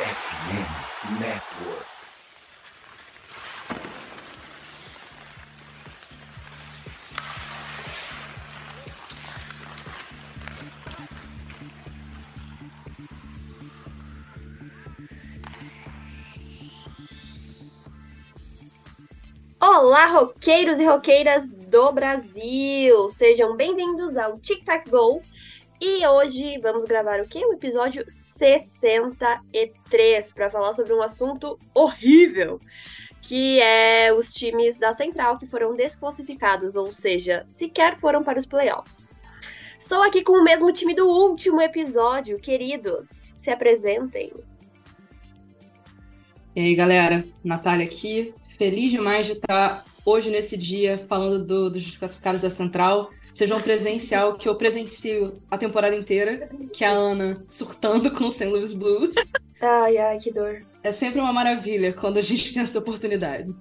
FM Network. Olá, roqueiros e roqueiras do Brasil! Sejam bem-vindos ao Tic Tac Go. E hoje vamos gravar o quê? O episódio 63 para falar sobre um assunto horrível, que é os times da Central que foram desclassificados, ou seja, sequer foram para os playoffs. Estou aqui com o mesmo time do último episódio, queridos. Se apresentem. E aí, galera, Natália aqui. Feliz demais de estar hoje nesse dia falando do, dos classificados da Central. Seja um presencial que eu presencio a temporada inteira, que é a Ana surtando com o St. Louis Blues. Ai, ai, que dor. É sempre uma maravilha quando a gente tem essa oportunidade.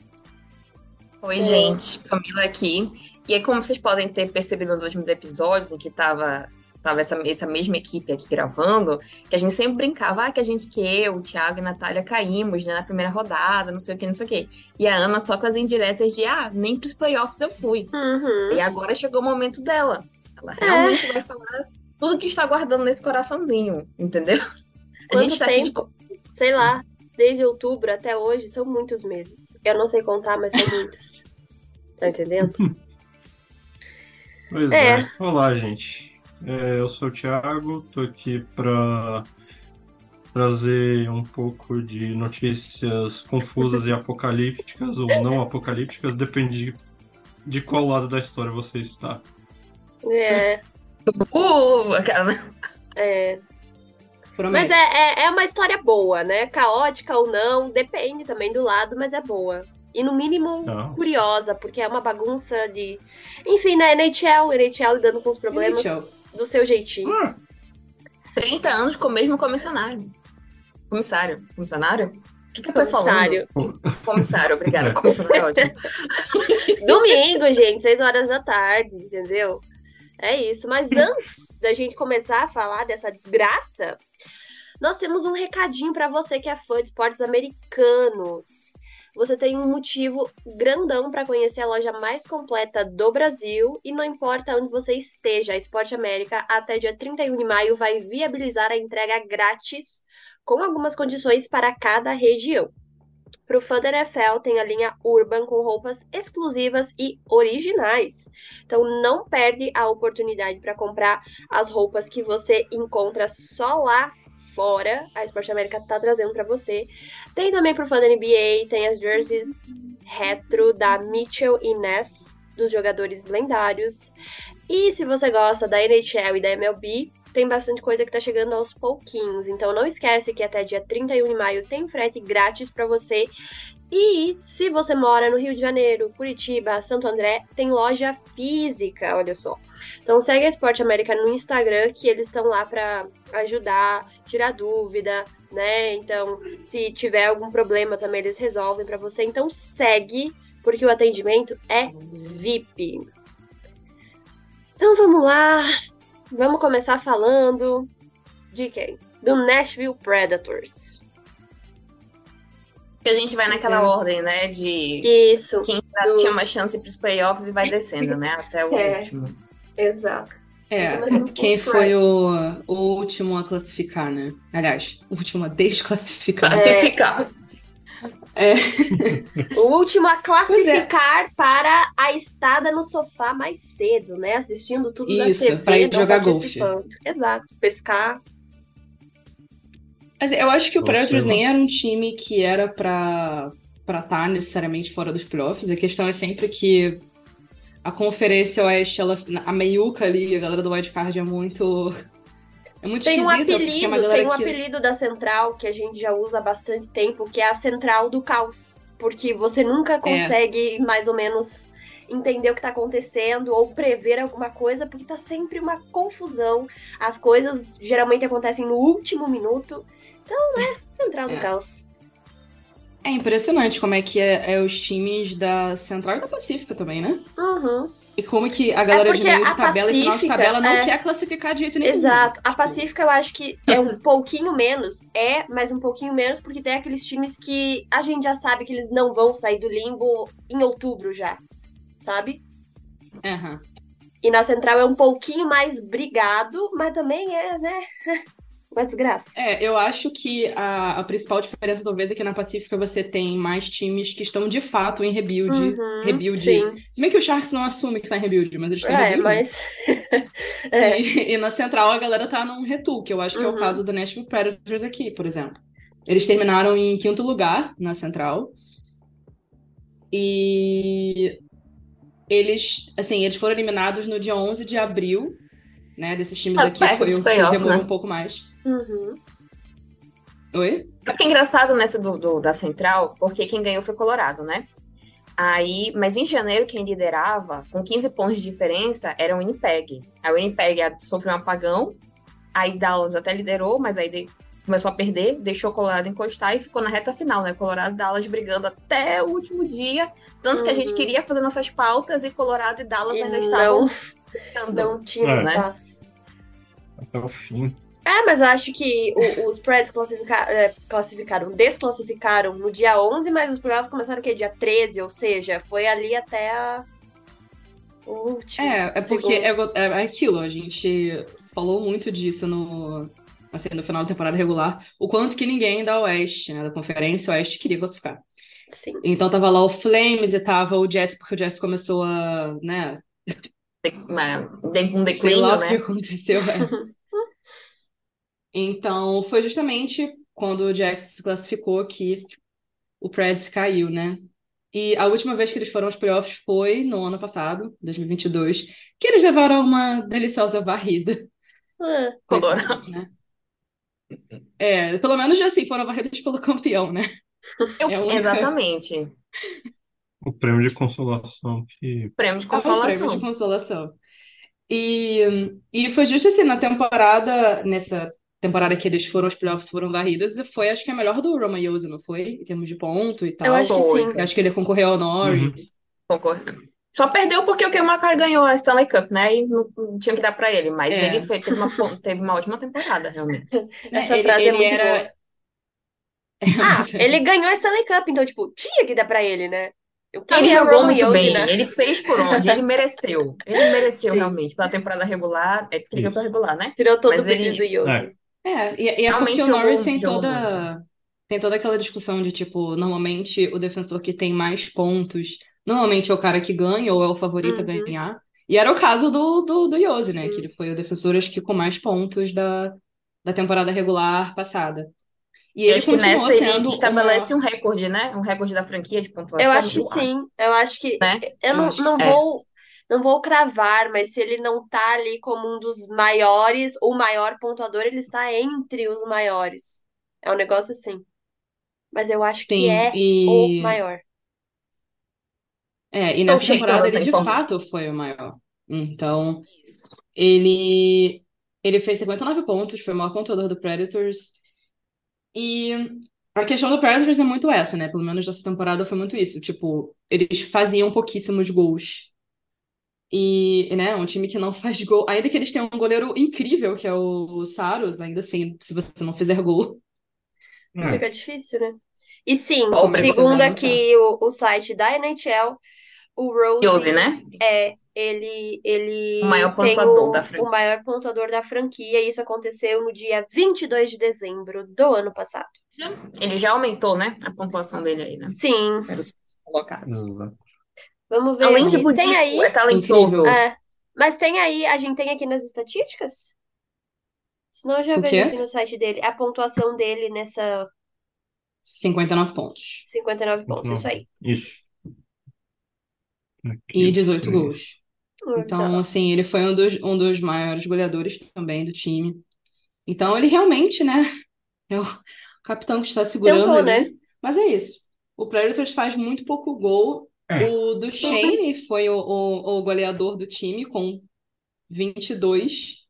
Oi, gente, Camila aqui. E aí, como vocês podem ter percebido nos últimos episódios em que tava, tava essa, essa mesma equipe aqui gravando, que a gente sempre brincava, ah, que a gente, que eu, o Thiago e a Natália caímos né, na primeira rodada, não sei o que, não sei o que. E a Ana só com as indiretas de, ah, nem pros playoffs eu fui. Uhum. E agora chegou o momento dela. Ela realmente vai falar tudo que está guardando nesse coraçãozinho, entendeu? A Quanto gente tá aqui de tempo? Sei lá, desde outubro até hoje são muitos meses. Eu não sei contar, mas são muitos. Tá entendendo? Pois É. é. Olá, gente. É, eu sou o Thiago, tô aqui para trazer um pouco de notícias confusas e apocalípticas ou não apocalípticas, depende de, de qual lado da história você está. É, Uh, aquela- é. Promete. Mas é, é, é uma história boa, né? Caótica ou não, depende também do lado, mas é boa. E no mínimo Não. curiosa, porque é uma bagunça de. Enfim, né? NHL, NHL lidando com os problemas NHL. do seu jeitinho. Ah, 30 anos com o mesmo comissionário. Comissário. Comissionário? O que, que eu tô Comissário. falando? Comissário, obrigada. Comissionário é ótimo. Domingo, gente, seis horas da tarde, entendeu? É isso. Mas antes da gente começar a falar dessa desgraça, nós temos um recadinho pra você que é fã de esportes americanos. Você tem um motivo grandão pra conhecer a loja mais completa do Brasil e não importa onde você esteja, a Esporte América até dia 31 de maio vai viabilizar a entrega grátis com algumas condições para cada região. Para o fã da NFL, tem a linha Urban com roupas exclusivas e originais. Então não perde a oportunidade para comprar as roupas que você encontra só lá fora. A Esporte América está trazendo para você. Tem também para o fã da NBA, tem as jerseys retro da Mitchell e Ness, dos jogadores lendários. E se você gosta da NHL e da MLB, tem bastante coisa que tá chegando aos pouquinhos. Então não esquece que até dia 31 de maio tem frete grátis para você. E se você mora no Rio de Janeiro, Curitiba, Santo André, tem loja física, olha só. Então segue a Esporte América no Instagram que eles estão lá para ajudar, tirar dúvida, né? Então, se tiver algum problema também eles resolvem para você. Então segue, porque o atendimento é VIP. Então vamos lá, Vamos começar falando de quem? Do Nashville Predators. Que a gente vai naquela Sim. ordem, né? De Isso, quem Dos- tinha uma chance pros playoffs e vai descendo, né? Até o É. último. exato. É, quem os foi o, o último a classificar, né? Aliás, o último a desclassificar. Classificar. É, O último a classificar para a estada no sofá mais cedo, né? Assistindo tudo Isso, TV, pra ir jogar golfe. participando. Exato, pescar. Mas eu acho que o Predators nem era um time que era pra pra estar necessariamente fora dos playoffs. A questão é sempre que a Conferência Oeste, ela, a meiuca ali, a galera do Wildcard é muito. É muito Tem um é apelido, galera tem um que- apelido da central que a gente já usa há bastante tempo, que é a central do caos. Porque você nunca consegue mais ou menos entender o que tá acontecendo ou prever alguma coisa, porque tá sempre uma confusão. As coisas geralmente acontecem no último minuto. Então, né, central do É. caos. É impressionante como é que é, é os times da Central e da Pacífica também, né? Uhum. E como que a galera de porque meio de a tabela e final de Pacífica, tabela não é. quer classificar de jeito nenhum. Exato. A Tipo, Pacífica eu acho que é um pouquinho menos. É, mas um pouquinho menos, porque tem aqueles times que a gente já sabe que eles não vão sair do limbo em outubro já. Sabe? aham. E na central é um pouquinho mais brigado, mas também é, né? Uma desgraça. É, eu acho que a, a principal diferença, talvez, é que na Pacífica você tem mais times que estão de fato em rebuild. Uhum, rebuild. sim. Se bem que o Sharks não assume que tá em rebuild, mas eles estão em É, rebuild. mas. é. E, e na Central a galera tá num retool, que eu acho que é o Uhum. caso do Nashville Predators aqui, por exemplo. Eles terminaram em quinto lugar na Central. E eles, assim, eles foram eliminados no dia 11 de abril, né? Desses times Mas aqui foi o que demorou né? um pouco mais. Uhum. Oi? Porque é engraçado nessa do, do- da Central, porque quem ganhou foi Colorado, né? Aí, mas em janeiro, quem liderava, com 15 pontos de diferença, era o Winnipeg. Aí o Winnipeg a- sofreu um apagão, aí Dallas até liderou, mas aí de- começou a perder, deixou o Colorado encostar e ficou na reta final, né? Colorado e Dallas brigando até o último dia, tanto que a gente Uhum. queria fazer nossas pautas e Colorado e Dallas E ainda estavam não, lutando. não tínhamos É. paz. Até o fim. É, mas eu acho que o- os Preds classifica- é, classificaram, desclassificaram no dia 11, mas os playoffs começaram o quê? Dia 13, ou seja, foi ali até a... o último. É, é porque é, é é aquilo, a gente falou muito disso no, assim, no final da temporada regular, o quanto que ninguém da Oeste, né, da Conferência Oeste, queria classificar. Sim. Então tava lá o Flames e tava o Jets, porque o Jets começou a, né, Uma- Um sei declínio, lá o que né? aconteceu. é. Então foi justamente quando o Jets se classificou que o Preds caiu, né? E a última vez que eles foram aos playoffs foi no ano passado, 2022, que eles levaram uma deliciosa varrida. Ah, Colorado. né? É, pelo menos assim, foram varridos pelo campeão, né? Eu- É a única- Exatamente. O prêmio de consolação que. Prêmio de É um prêmio consolação. de consolação. E, e foi justo assim, na temporada, nessa temporada que eles foram aos playoffs, foram varridos, e foi acho que a melhor do Roman Yossi, não foi? Em termos de ponto e tal. eu acho que sim. Eu acho que ele concorreu ao Norris. Concordo. Só perdeu porque o Kemar ganhou a Stanley Cup, né? E não, não tinha que dar pra ele. Mas É. ele foi- teve, uma, teve uma ótima temporada, realmente. Né? Essa Ele- frase é ele muito era- boa. Ah, é- ele ganhou a Stanley Cup, então, tipo, tinha que dar pra ele, né? Eu Ele queria jogou Roman muito Yossi, bem. né? Ele fez por onde? Ele mereceu. Ele mereceu Sim. realmente. Pela temporada regular. É porque ele ganhou regular, né? Tirou todo Mas o brilho ele- do Yossi. É, e, e é Realmente porque o jogou- Norris tem jogou toda, tem toda aquela discussão de, tipo, normalmente o defensor que tem mais pontos, normalmente é o cara que ganha ou é o favorito a Uhum. ganhar. E era o caso do, do, do Yossi, né? Sim. Que ele foi o defensor, acho que com mais pontos da, da temporada regular passada. E E ele acho que continuou nessa ele sendo o estabelece maior- um recorde, né? Um recorde da franquia de pontuação. Eu acho que eu sim. Eu acho que. Né? Eu Eu não, acho que não sim. vou. Não vou cravar, mas se ele não tá ali como um dos maiores, o maior pontuador, ele está entre os maiores. É um negócio assim. Mas eu acho que Sim, é e... o maior. É, e Estou nessa checando temporada ele de fato foi o maior. Então. Ele, ele fez 59 pontos, foi o maior pontuador do Predators. E a questão do Predators é muito essa, né? Pelo menos nessa temporada foi muito isso. Tipo, eles faziam pouquíssimos gols. E, né, um time que não faz gol. Ainda que eles tenham um goleiro incrível, que é o Saros, ainda assim, se você não fizer gol. É, Fica difícil, né? E sim, Pobre, segundo aqui o, o site da NHL, o Rose Yossi, né? é ele ele O maior tem pontuador o, da franquia. o maior pontuador da franquia e isso aconteceu no dia 22 de dezembro do ano passado. Ele já aumentou, né? A pontuação dele aí, né? Sim, Era o sexto colocado. exato. Vamos ver Além de bonito, Tem aí, é talentoso. É, mas tem aí, a gente tem aqui nas estatísticas? Senão eu já O vejo quê? aqui no site dele a pontuação dele nessa 59 pontos. 59 pontos, Não, isso aí. Isso. Aqui E os 18 três. gols. Então, assim, ele foi um dos, um dos maiores goleadores também do time. Então, ele realmente, né, é o capitão que está segurando Tentou, né? Mas é isso. O Predators faz muito pouco gol. É. O do Shane foi o, o, o goleador do time com 22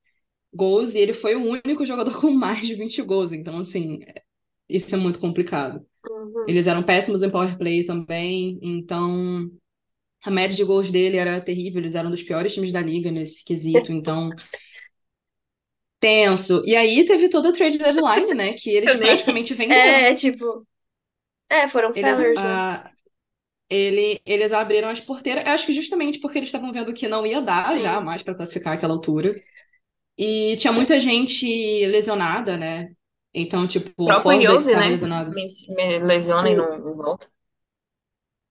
gols e ele foi o único jogador com mais de 20 gols. Então, assim, é- isso é muito complicado. Uhum. Eles eram péssimos em power play também, então A média de gols dele era terrível, eles eram um dos piores times da liga nesse quesito, então tenso. E aí teve toda a trade deadline, né? Que eles Também. praticamente venderam. É, tipo. É, foram Eles, sellers, né? Ele, eles abriram as porteiras, acho que justamente porque eles estavam vendo que não ia dar Sim. já mais para classificar aquela altura. E tinha muita gente lesionada, né? Então, tipo, O o próprio Yose, estava né? lesionado. Me, me lesiona e não, não volta.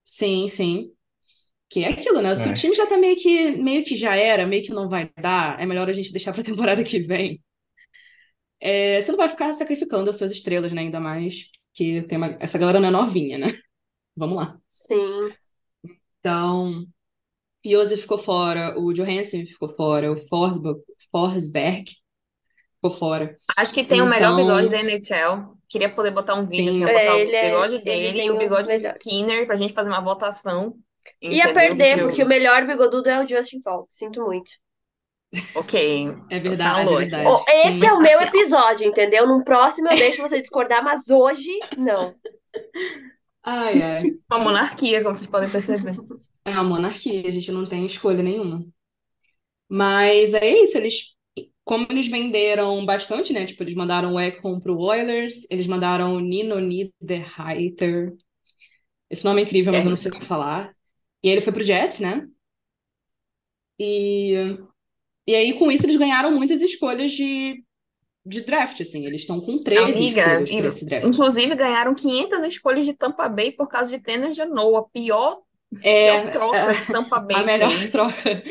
Sim, sim. Que é aquilo, né? Se o É. time já tá meio que, meio que já era, meio que não vai dar, é melhor a gente deixar pra temporada que vem. É, você não vai ficar sacrificando as suas estrelas, né? Ainda mais que tem uma, essa galera não é novinha, né? Vamos lá. Sim. Então, Yose ficou fora, o Johansen ficou fora, o Forsberg, Forsberg ficou fora. Acho que tem o melhor Então- bigode da NHL. Queria poder botar um vídeo, Sim. assim, botar É, o é- bigode ele dele e o bigode do. Skinner pra gente fazer uma votação. Ia perder, Porque porque o melhor bigodudo é o Justin Faulk. Sinto muito. Ok. É verdade, Falou é verdade. Ô, esse Sim. é o meu episódio, entendeu? Num próximo eu deixo você discordar, mas hoje, não. Ai, ai. Uma monarquia, como vocês podem perceber. É uma monarquia, a gente não tem escolha nenhuma. Mas é isso, eles, como eles venderam bastante, né? Tipo, eles mandaram o Ekholm pro Oilers, eles mandaram o Nino Niederreiter. Esse nome é incrível, mas eu não sei o que falar. E ele foi pro Jets, né? E, e aí, com isso, eles ganharam muitas escolhas de, de draft, assim. Eles estão com 13 Amiga, escolhas e- para esse draft. Inclusive ganharam 500 escolhas de Tampa Bay por causa de Tênis de Noah. Pior, É, pior troca que Tampa Bay a melhor fez. troca.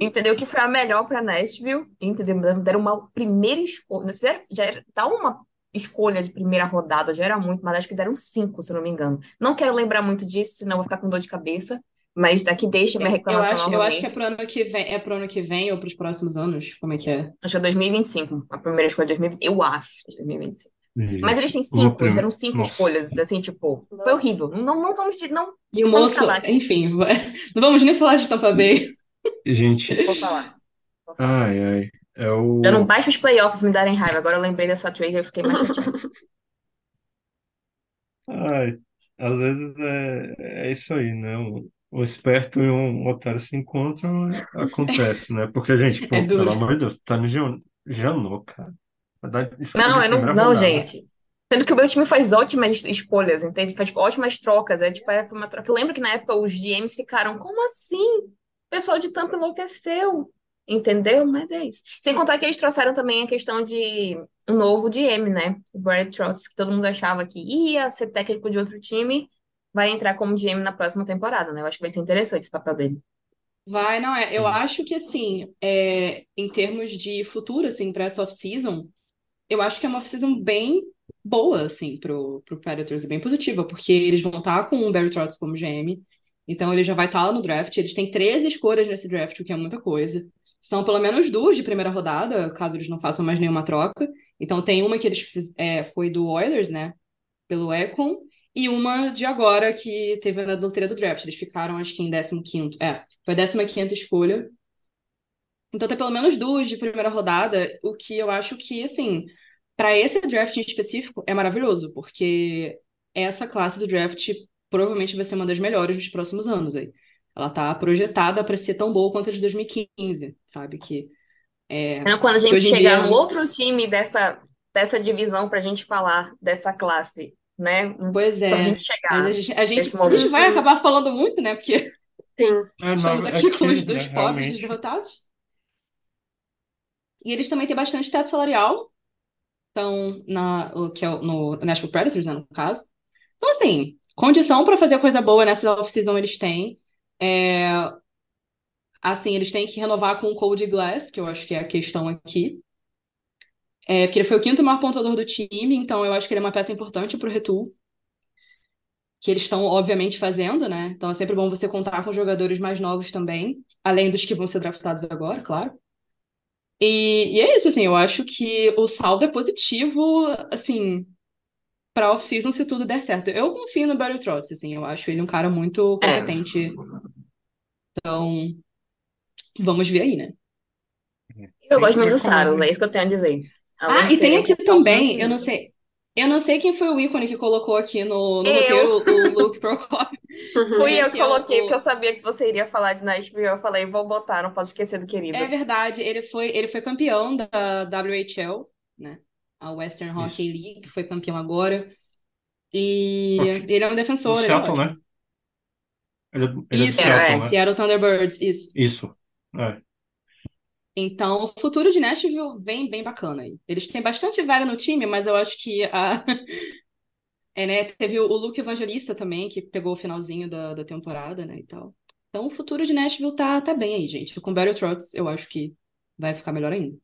Entendeu? Que foi a melhor pra Nashville. Entendeu? Deram uma primeira escolha. Já, já era, dar uma escolha de primeira rodada já era muito, mas acho que deram cinco, se não me engano. Não quero lembrar muito disso, senão vou ficar com dor de cabeça. Mas daqui deixa minha Eu reclamação acho, eu acho que é pro ano que vem, é pro ano que vem ou pros próximos anos? Como é que é? Acho que é 2025. A primeira escolha de 2025. Eu acho que é 2025. E Mas eles têm cinco, eles deram cinco Nossa. escolhas, assim, tipo, foi horrível. Não, não vamos, não E o Vamos moço, enfim, não vamos nem falar de Tampa Bay. Gente, vou falar. Vou falar. ai, ai. É o. Já não basta os playoffs me darem raiva. Agora eu lembrei dessa trade e eu fiquei mais chateada. Ai, às vezes é, é isso aí, né? Um, um esperto e um otário se encontram, acontece, né? Porque, gente, pô, É duro. pelo amor de Deus, tá no Jan- Janô, cara. Vai dar Não, eu não, primeira não, rodada. gente. Sendo que o meu time faz ótimas escolhas, entende? Faz ótimas trocas. É tipo, é uma troca. Eu lembro que na época os GMs ficaram, como assim? O pessoal de Tampa enlouqueceu. Entendeu? Mas é isso. Sem contar que eles trouxeram também a questão de um novo GM, né? O Brad Trotz, que todo mundo achava que ia ser técnico de outro time, vai entrar como GM na próxima temporada, né? Eu acho que vai ser interessante esse papel dele. Vai, não é? Eu Hum. acho que assim, é, em termos de futuro, assim, para essa off-season, eu acho que é uma off-season bem boa, assim, pro, pro Predators, e bem positiva, porque eles vão estar com o Barry Trotz como GM, então ele já vai estar lá no draft. Eles têm 13 escolhas nesse draft, o que é muita coisa. São pelo menos duas de primeira rodada, caso eles não façam mais nenhuma troca. Então tem uma que eles é, foi do Oilers, né? Pelo Econ, e uma de agora que teve na loteria do draft. Eles ficaram, acho que em 15º. É, foi a 15ª escolha. Então tem pelo menos duas de primeira rodada, o que eu acho que, assim, para esse draft em específico é maravilhoso, porque essa classe do draft provavelmente vai ser uma das melhores nos próximos anos aí. Ela tá projetada para ser tão boa quanto a de 2015, sabe? Que é, Então, Quando a gente chegar dia- num outro time dessa, dessa divisão pra gente falar dessa classe, né? pois é. Quando a gente Mas chegar a gente, a gente, nesse a gente vai acabar falando muito, né? Porque Sim. É, estamos aqui com aqui, os dois né, pobres realmente. derrotados. E eles também têm bastante teto salarial. Então, na, o que é o- no Nashville Predators, né, no caso. Então, assim, condição para fazer coisa boa nessa off-season eles têm. É, assim, eles têm que renovar com o Cody Glass, que eu acho que é a questão aqui. É, porque ele foi o quinto maior pontuador do time, então eu acho que ele é uma peça importante para o retool. Que eles estão, obviamente, fazendo, né? Então é sempre bom você contar com jogadores mais novos também, além dos que vão ser draftados agora, claro. E, e é isso, assim, eu acho que o saldo é positivo, assim, pra off-season se tudo der certo. Eu confio no Barry Trotz, assim, eu acho ele um cara muito É. competente. Então, vamos ver aí, né? Eu gosto muito do Saros, é isso que eu tenho a dizer. Ah, e tem aqui papel também, eu não sei, Eu não sei quem foi o ícone que colocou aqui no, no Eu. roteiro o Luke Procop. Fui É, eu que que é coloquei, porque eu sabia que você iria falar de Nashville. Eu falei, vou botar, não posso esquecer do querido. É verdade, ele foi, ele foi campeão da WHL, né? A Western Hockey Isso. League, foi campeão agora. E Ok. ele é um defensor, Do é Seattle, né? Ele, é- ele é Isso, É, Seattle, é. né? Seattle Thunderbirds, isso. Isso. É. Então, o futuro de Nashville vem bem bacana aí. Eles têm bastante velho no time, mas eu acho que a. É, né? Teve o Luke Evangelista também, que pegou o finalzinho da, da temporada, né? E tal. Então, o futuro de Nashville tá, tá bem aí, gente. Com Barry Trotz, eu acho que vai ficar melhor ainda.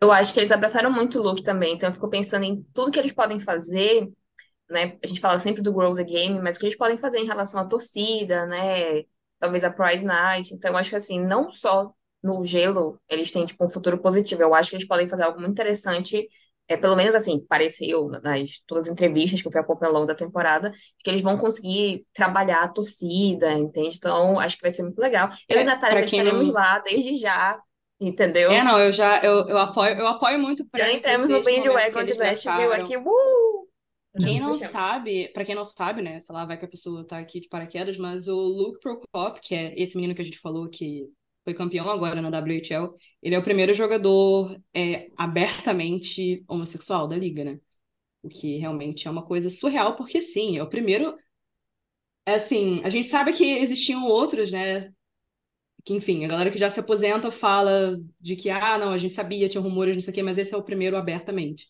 Eu acho que eles abraçaram muito o Luke também, então eu fico pensando em tudo que eles podem fazer, né? A gente fala sempre do Grow the Game, mas o que eles podem fazer em relação à torcida, né? Talvez a Pride Night. Então, eu acho que assim, não só no gelo eles têm tipo um futuro positivo. Eu acho que eles podem fazer algo muito interessante, é, pelo menos assim, pareceu nas todas as entrevistas que eu fui acompanhando ao longo da temporada, que eles vão conseguir trabalhar a torcida, entende? Então, acho que vai ser muito legal. Eu É, e Natália já estaremos não- lá desde já, entendeu? É, não, eu já eu, eu apoio, eu apoio muito pra Já entramos no bandwagon de Nashville aqui, uh! Quem não Deixamos. sabe, pra quem não sabe, né, sei lá, vai que a pessoa tá aqui de paraquedas, mas o Luke Prokop, que é esse menino que a gente falou que foi campeão agora na WHL, ele é o primeiro jogador é, abertamente homossexual da liga, né? O que realmente é uma coisa surreal, porque sim, é o primeiro. É assim, a gente sabe que existiam outros, né? Que, enfim, a galera que já se aposenta fala de que, ah, não, a gente sabia, tinha rumores, não sei o quê, mas esse é o primeiro abertamente.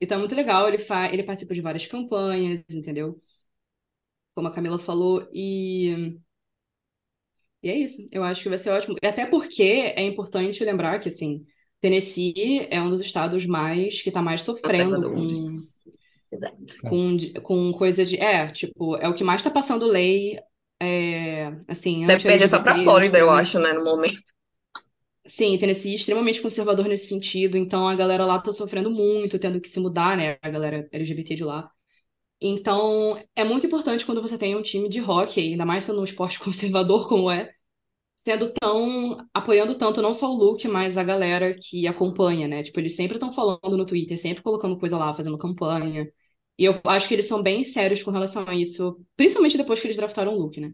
Então é muito legal, ele, fa ele participa de várias campanhas, entendeu? Como a Camila falou, e... e é isso. Eu acho que vai ser ótimo. E Até porque é importante lembrar que, assim, Tennessee é um dos estados mais que tá mais sofrendo com, com, com coisa de. É, tipo, é o que mais tá passando lei, é, assim, Deve perder só pra anti-LGBT, Flórida, eu acho, né, no momento. Sim, Tennessee é extremamente conservador nesse sentido, então a galera lá tá sofrendo muito, tendo que se mudar, né? A galera LGBT de lá. Então, é muito importante quando você tem um time de hockey, ainda mais sendo um esporte conservador como é, sendo tão, apoiando tanto não só o Luke, mas a galera que acompanha, né? Tipo, eles sempre estão falando no Twitter, sempre colocando coisa lá, fazendo campanha. E eu acho que eles são bem sérios com relação a isso, principalmente depois que eles draftaram o Luke, né?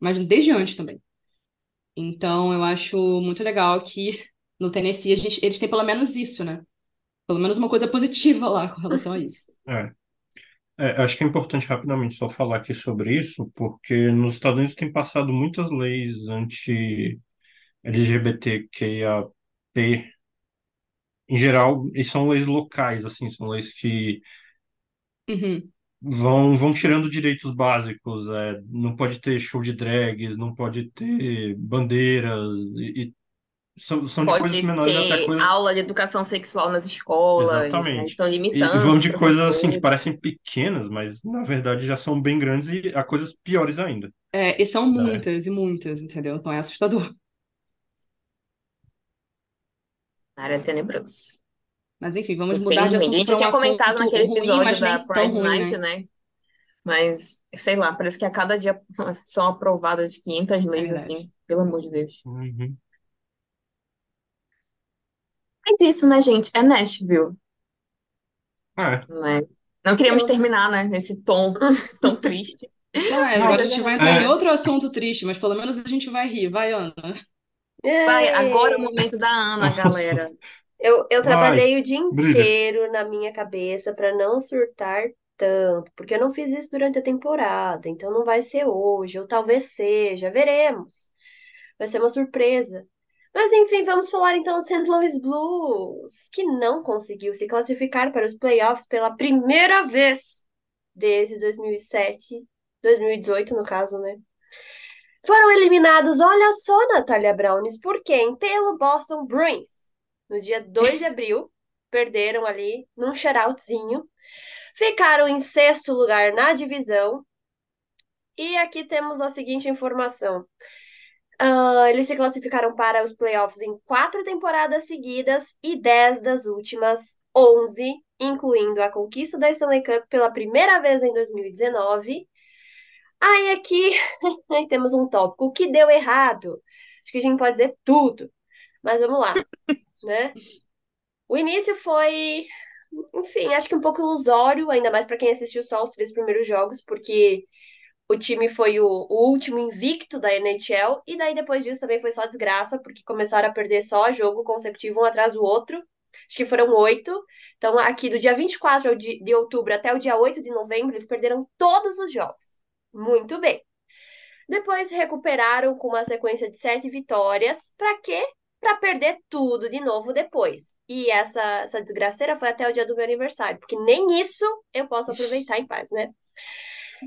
Mas desde antes também. Então, eu acho muito legal que no Tennessee gente, eles têm pelo menos isso, né? Pelo menos uma coisa positiva lá com relação a isso. É. É, acho que é importante rapidamente só falar aqui sobre isso, porque nos Estados Unidos tem passado muitas leis anti-LGBTQIAP em geral, e são leis locais, assim, são leis que Uhum. vão, vão tirando direitos básicos, é, não pode ter show de drags, não pode ter bandeiras, e, e são, são de coisas Pode menores até ter coisas aula de educação sexual nas escolas, né? Exatamente. Eles estão E, e limitando vão os de coisas assim que professores. parecem pequenas, mas na verdade já são bem grandes e há coisas piores ainda. É, e são É. muitas e muitas, entendeu? Então é assustador. Área tenebroso. Mas enfim, vamos mudar de Infelizmente. A assunto gente um tinha comentado assunto naquele ruim, episódio mas da nem tão Pride ruim, Night, né? né? Mas, sei lá, parece que a cada dia são aprovadas 500 leis, verdade. assim, pelo amor de Deus. Uhum. Mas isso, né, gente? É Nashville, É, né? Não queríamos terminar, né, nesse tom tão triste. Não, é, agora é a gente vai verdade. entrar em É. outro assunto triste, mas pelo menos a gente vai rir. Vai, Ana. Vai, agora é o momento da Ana, galera. Eu, eu Vai, trabalhei o dia brilha. inteiro na minha cabeça para não surtar tanto, porque eu não fiz isso durante a temporada, então não vai ser hoje, ou talvez seja, veremos. Vai ser uma surpresa. Mas enfim, vamos falar então do St. Louis Blues, que não conseguiu se classificar para os playoffs pela primeira vez desde 2007, 2018 no caso, né? Foram eliminados, olha só, Natália Browns, por quem? Pelo Boston Bruins. No dia 2 de abril, perderam ali num shoutoutzinho. Ficaram em sexto lugar na divisão. E aqui temos a seguinte informação. Ah, eles se classificaram para os playoffs em quatro temporadas seguidas e dez das últimas onze, incluindo a conquista da Stanley Cup pela primeira vez em 2019. Aí aqui aí temos um tópico. O que deu errado? Acho que a gente pode dizer tudo. Mas vamos lá, né? O início foi enfim, acho que um pouco ilusório, ainda mais para quem assistiu só os três primeiros jogos, porque o time foi o, o, último invicto da NHL, e daí depois disso também foi só desgraça, porque começaram a perder só jogo consecutivo um atrás do outro. Acho que foram oito. Então, aqui do dia 24 de, outubro até o dia 8 de novembro, eles perderam todos os jogos. Muito bem. Depois recuperaram com uma sequência de sete vitórias. Para quê? Para perder tudo de novo depois. E essa, essa desgraceira foi até o dia do meu aniversário, porque nem isso eu posso aproveitar em paz, né?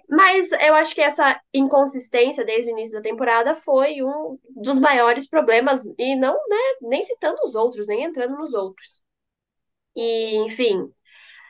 Mas eu acho que essa inconsistência desde o início da temporada foi um dos maiores problemas, e não, né, nem citando os outros, nem entrando nos outros. E, enfim,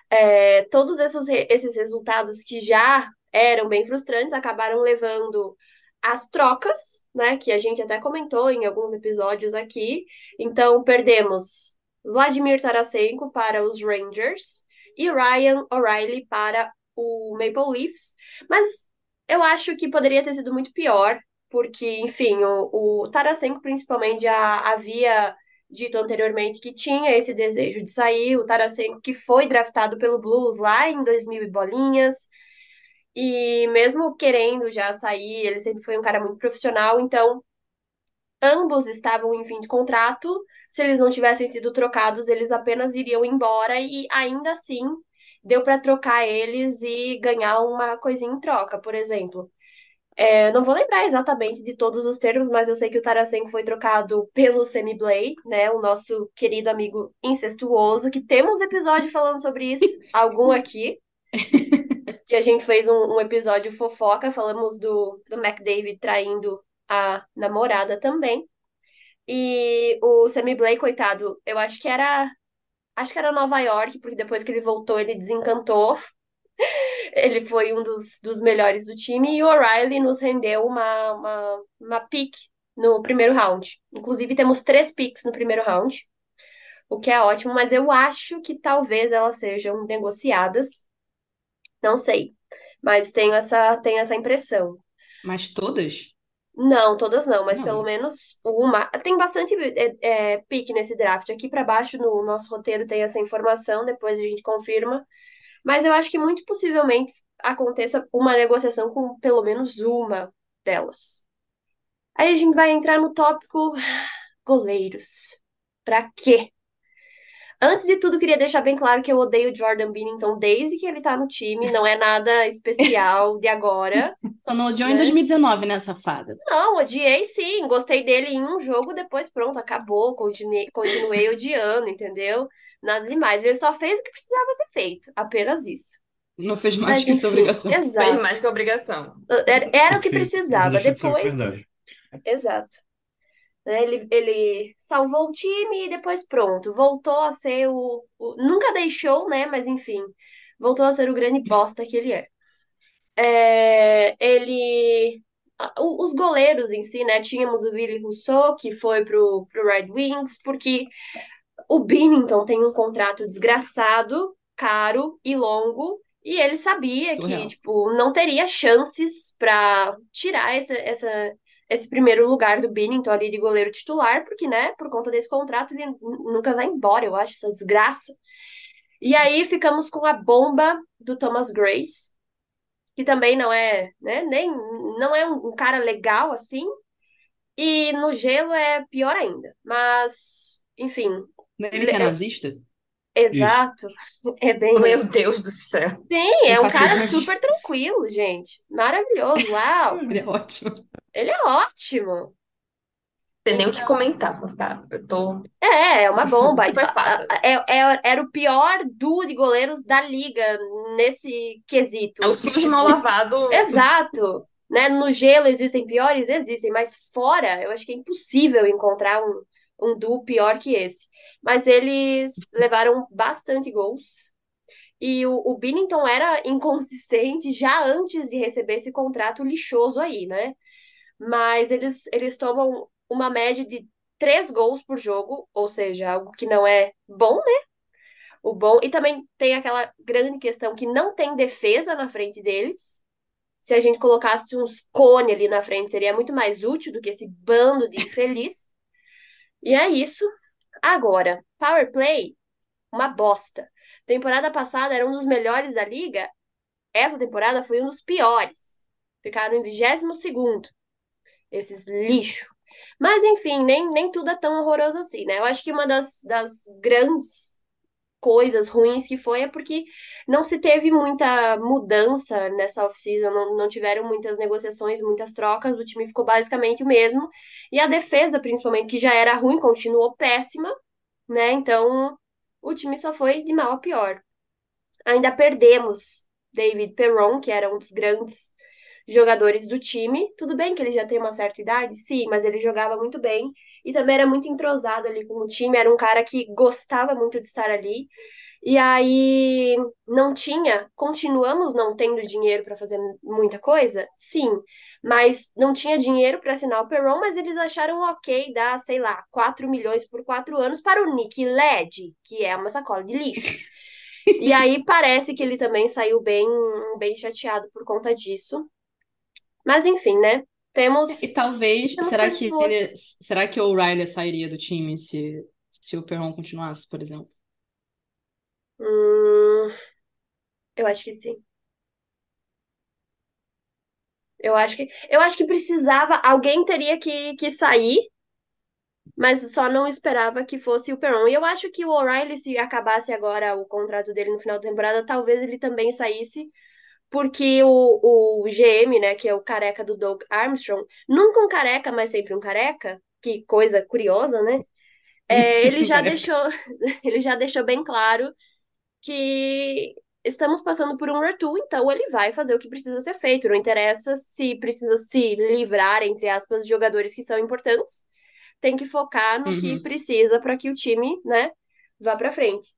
é, todos esses, esses resultados que já eram bem frustrantes acabaram levando as trocas, né, que a gente até comentou em alguns episódios aqui. Então, perdemos Vladimir Tarasenko para os Rangers e Ryan O'Reilly para o Maple Leafs, mas eu acho que poderia ter sido muito pior, porque, enfim, o, o Tarasenko principalmente já havia dito anteriormente que tinha esse desejo de sair, o Tarasenko que foi draftado pelo Blues lá em 2000 e bolinhas, e mesmo querendo já sair, ele sempre foi um cara muito profissional, então ambos estavam em fim de contrato, se eles não tivessem sido trocados, eles apenas iriam embora e ainda assim deu para trocar eles e ganhar uma coisinha em troca, por exemplo. É, não vou lembrar exatamente de todos os termos, mas eu sei que o Tarasenko foi trocado pelo Semi Blay, né? O nosso querido amigo incestuoso, que temos episódio falando sobre isso, algum aqui. que a gente fez um, um, episódio fofoca, falamos do, do McDavid traindo a namorada também. E o Semi Blay, coitado, eu acho que era Acho que era Nova York, porque depois que ele voltou, ele desencantou. ele foi um dos, dos melhores do time. E o O'Reilly nos rendeu uma, uma, uma pick no primeiro round. Inclusive, temos três picks no primeiro round, o que é ótimo, mas eu acho que talvez elas sejam negociadas. Não sei, mas tenho essa, tenho essa impressão. Mas todas? Não, todas não, mas Não. pelo menos uma. Tem bastante é, é, pique nesse draft. Aqui para baixo no nosso roteiro tem essa informação, depois a gente confirma. Mas eu acho que muito possivelmente aconteça uma negociação com pelo menos uma delas. Aí a gente vai entrar no tópico goleiros. Pra quê? Antes de tudo, queria deixar bem claro que eu odeio o Jordan Binnington desde que ele tá no time, não é nada especial de agora. Só não odiou Né? em 2019, né, safada? Não, odiei sim, gostei dele em um jogo, depois pronto, acabou, continuei, continuei odiando, entendeu? Nada demais, ele só fez o que precisava ser feito, apenas isso. Não fez mais Mas que sua enfim, obrigação. Fez exato. mais que obrigação. Era, era o que precisava, depois, verdade. exato. Né, Ele, ele salvou o time e depois pronto, voltou a ser o, o- Nunca deixou, né? Mas enfim, voltou a ser o grande bosta que ele é. É, ele. Os goleiros em si, né? Tínhamos o Ville Rousseau, que foi pro, pro Red Wings, porque o Binnington tem um contrato desgraçado, caro e longo, e ele sabia que, Surreal. tipo, não teria chances para tirar essa, essa, esse primeiro lugar do Binnington ali de goleiro titular, porque, né, por conta desse contrato, ele nunca vai embora, eu acho, essa desgraça. E aí ficamos com a bomba do Thomas Grace, que também não é, né, nem, não é um, um cara legal assim, e no gelo é pior ainda. Mas, enfim, Ele que é nazista? exato, é bem. Meu Deus do céu. Sim, é um cara super tranquilo, gente. Maravilhoso, uau. Ele é ótimo. Ele é ótimo. Tem nem o que comentar, vou ficar. Eu tô. É, é uma bomba. É, é- era o pior duo de goleiros da liga nesse quesito. É o sujo mal lavado. Exato. Né? No gelo existem piores? Existem, mas fora eu acho que é impossível encontrar um, um duo pior que esse. Mas eles levaram bastante gols. E o, o Binnington era inconsistente já antes de receber esse contrato lixoso aí, né? Mas eles, eles tomam uma média de três gols por jogo, ou seja, algo que não é bom, né? O bom. E também tem aquela grande questão que não tem defesa na frente deles. Se a gente colocasse uns cone ali na frente, seria muito mais útil do que esse bando de infeliz. E é isso. Agora, power play, uma bosta. Temporada passada era um dos melhores da liga. Essa temporada foi um dos piores. Ficaram em 22 segundo. Esses lixo. Mas, enfim, nem, nem tudo é tão horroroso assim, né? Eu acho que uma das, das grandes coisas ruins que foi é porque não se teve muita mudança nessa off-season, não, não tiveram muitas negociações, muitas trocas, o time ficou basicamente o mesmo. E a defesa, principalmente, que já era ruim, continuou péssima, né? Então, o time só foi de mal a pior. Ainda perdemos David Perron, que era um dos grandes jogadores do time. Tudo bem que ele já tem uma certa idade, sim, mas ele jogava muito bem e também era muito entrosado ali com o time, era um cara que gostava muito de estar ali. E aí não tinha, continuamos não tendo dinheiro para fazer muita coisa? Sim, mas não tinha dinheiro para assinar o Perron, mas eles acharam ok dar, sei lá, 4 milhões por 4 anos para o Nick Led, que é uma sacola de lixo. E aí parece que ele também saiu bem, bem chateado por conta disso. Mas enfim, né? Temos. E talvez, temos será que ele, será que o Riley sairia do time se, se o Perron continuasse, por exemplo? Hum, eu acho que sim. Eu acho que, eu acho que precisava, alguém teria que, que sair, mas só não esperava que fosse o Perron. E eu acho que o O'Reilly, se acabasse agora o contrato dele no final da temporada, talvez ele também saísse, porque o, o GM, né, que é o careca do Doug Armstrong, nunca um careca, mas sempre um careca, que coisa curiosa, né? É, ele já Careca. deixou, ele já deixou bem claro que estamos passando por um retool, então ele vai fazer o que precisa ser feito. Não interessa se precisa se livrar, entre aspas, de jogadores que são importantes. Tem que focar no que Uhum. precisa para que o time, né, vá para frente.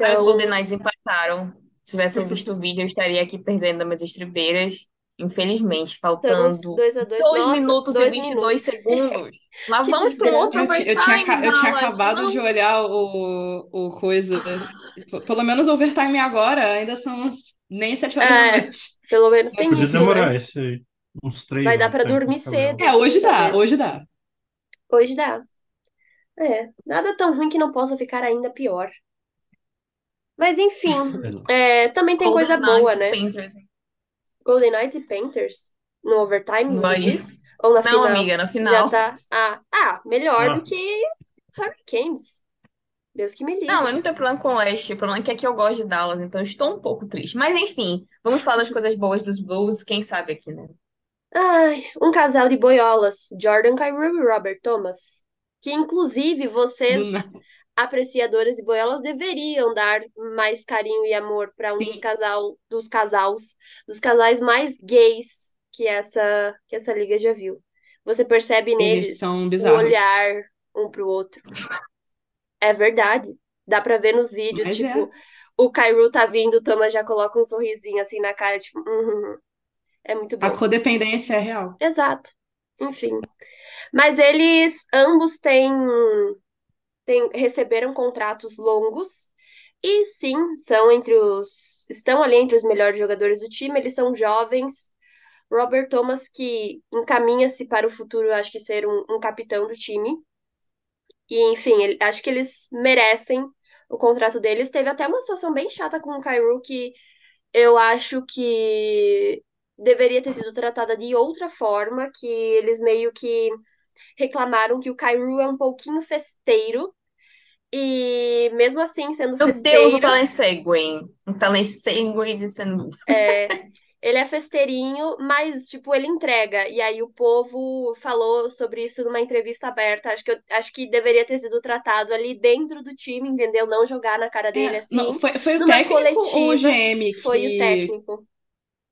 Mas os Então, Golden Knights empataram. Se tivessem visto o vídeo, eu estaria aqui perdendo minhas estribeiras. Infelizmente, estamos faltando 2 a 2 2 Nossa, minutos e 2 22 minutos. segundos. Lá Que vamos para um outro. Eu, eu tinha, eu tinha acabado de Não. olhar o, o coisa. Pelo menos overtime agora, ainda são nem sete horas da É, noite. pelo menos Mas tem Podia isso, demorar né? esse. Uns três Vai dar para dormir o cedo, É, hoje dá, talvez. hoje dá. Hoje dá. É, nada tão ruim que não possa ficar ainda pior. Mas enfim, é, também tem coisa Golden boa, Knights, né? Panthers. Golden Knights e Panthers no overtime, diz? Ou na Não, final? amiga, na Já final. tá. Ah, ah, melhor Ah. do que Hurricanes. Deus que me livre. Não, eu não tenho problema com o Oeste. O problema é que aqui eu gosto de Dallas, então eu estou um pouco triste. Mas enfim, vamos falar das coisas boas dos Blues, quem sabe aqui, né? Ai, um casal de boiolas, Jordan Kyrou e Robert Thomas. Que inclusive vocês. Apreciadoras de boiolas, deveriam dar mais carinho e amor para um dos casal, dos casais, dos casais mais gays que essa que essa liga já viu. Você percebe Eles neles o olhar um pro outro. É verdade. Dá pra ver nos vídeos, Mas é. tipo, o Kyrou tá vindo, o Thomas já coloca um sorrisinho assim na cara, tipo, uhum. É muito A bom. codependência é real. Exato. Enfim. Mas eles ambos têm, têm receberam contratos longos e sim, são entre os estão ali entre os melhores jogadores do time, eles são jovens. Robert Thomas que encaminha-se para o futuro, acho que ser um, um capitão do time. E enfim, ele- acho que eles merecem o contrato deles. Teve até uma situação bem chata com o Kyrou que eu acho que deveria ter sido tratada de outra forma, que eles meio que reclamaram que o Kyrou é um pouquinho festeiro, e mesmo assim, sendo Meu Deus, o festeiro, talent segue. O talent segue dizendo. é, ele é festeirinho, mas, tipo, ele entrega. E aí o povo falou sobre isso numa entrevista aberta. Acho que, eu- acho que deveria ter sido tratado ali dentro do time, entendeu? Não jogar na cara dele É, assim. não, foi, foi o técnico ou o coletiva, GM foi o que. técnico.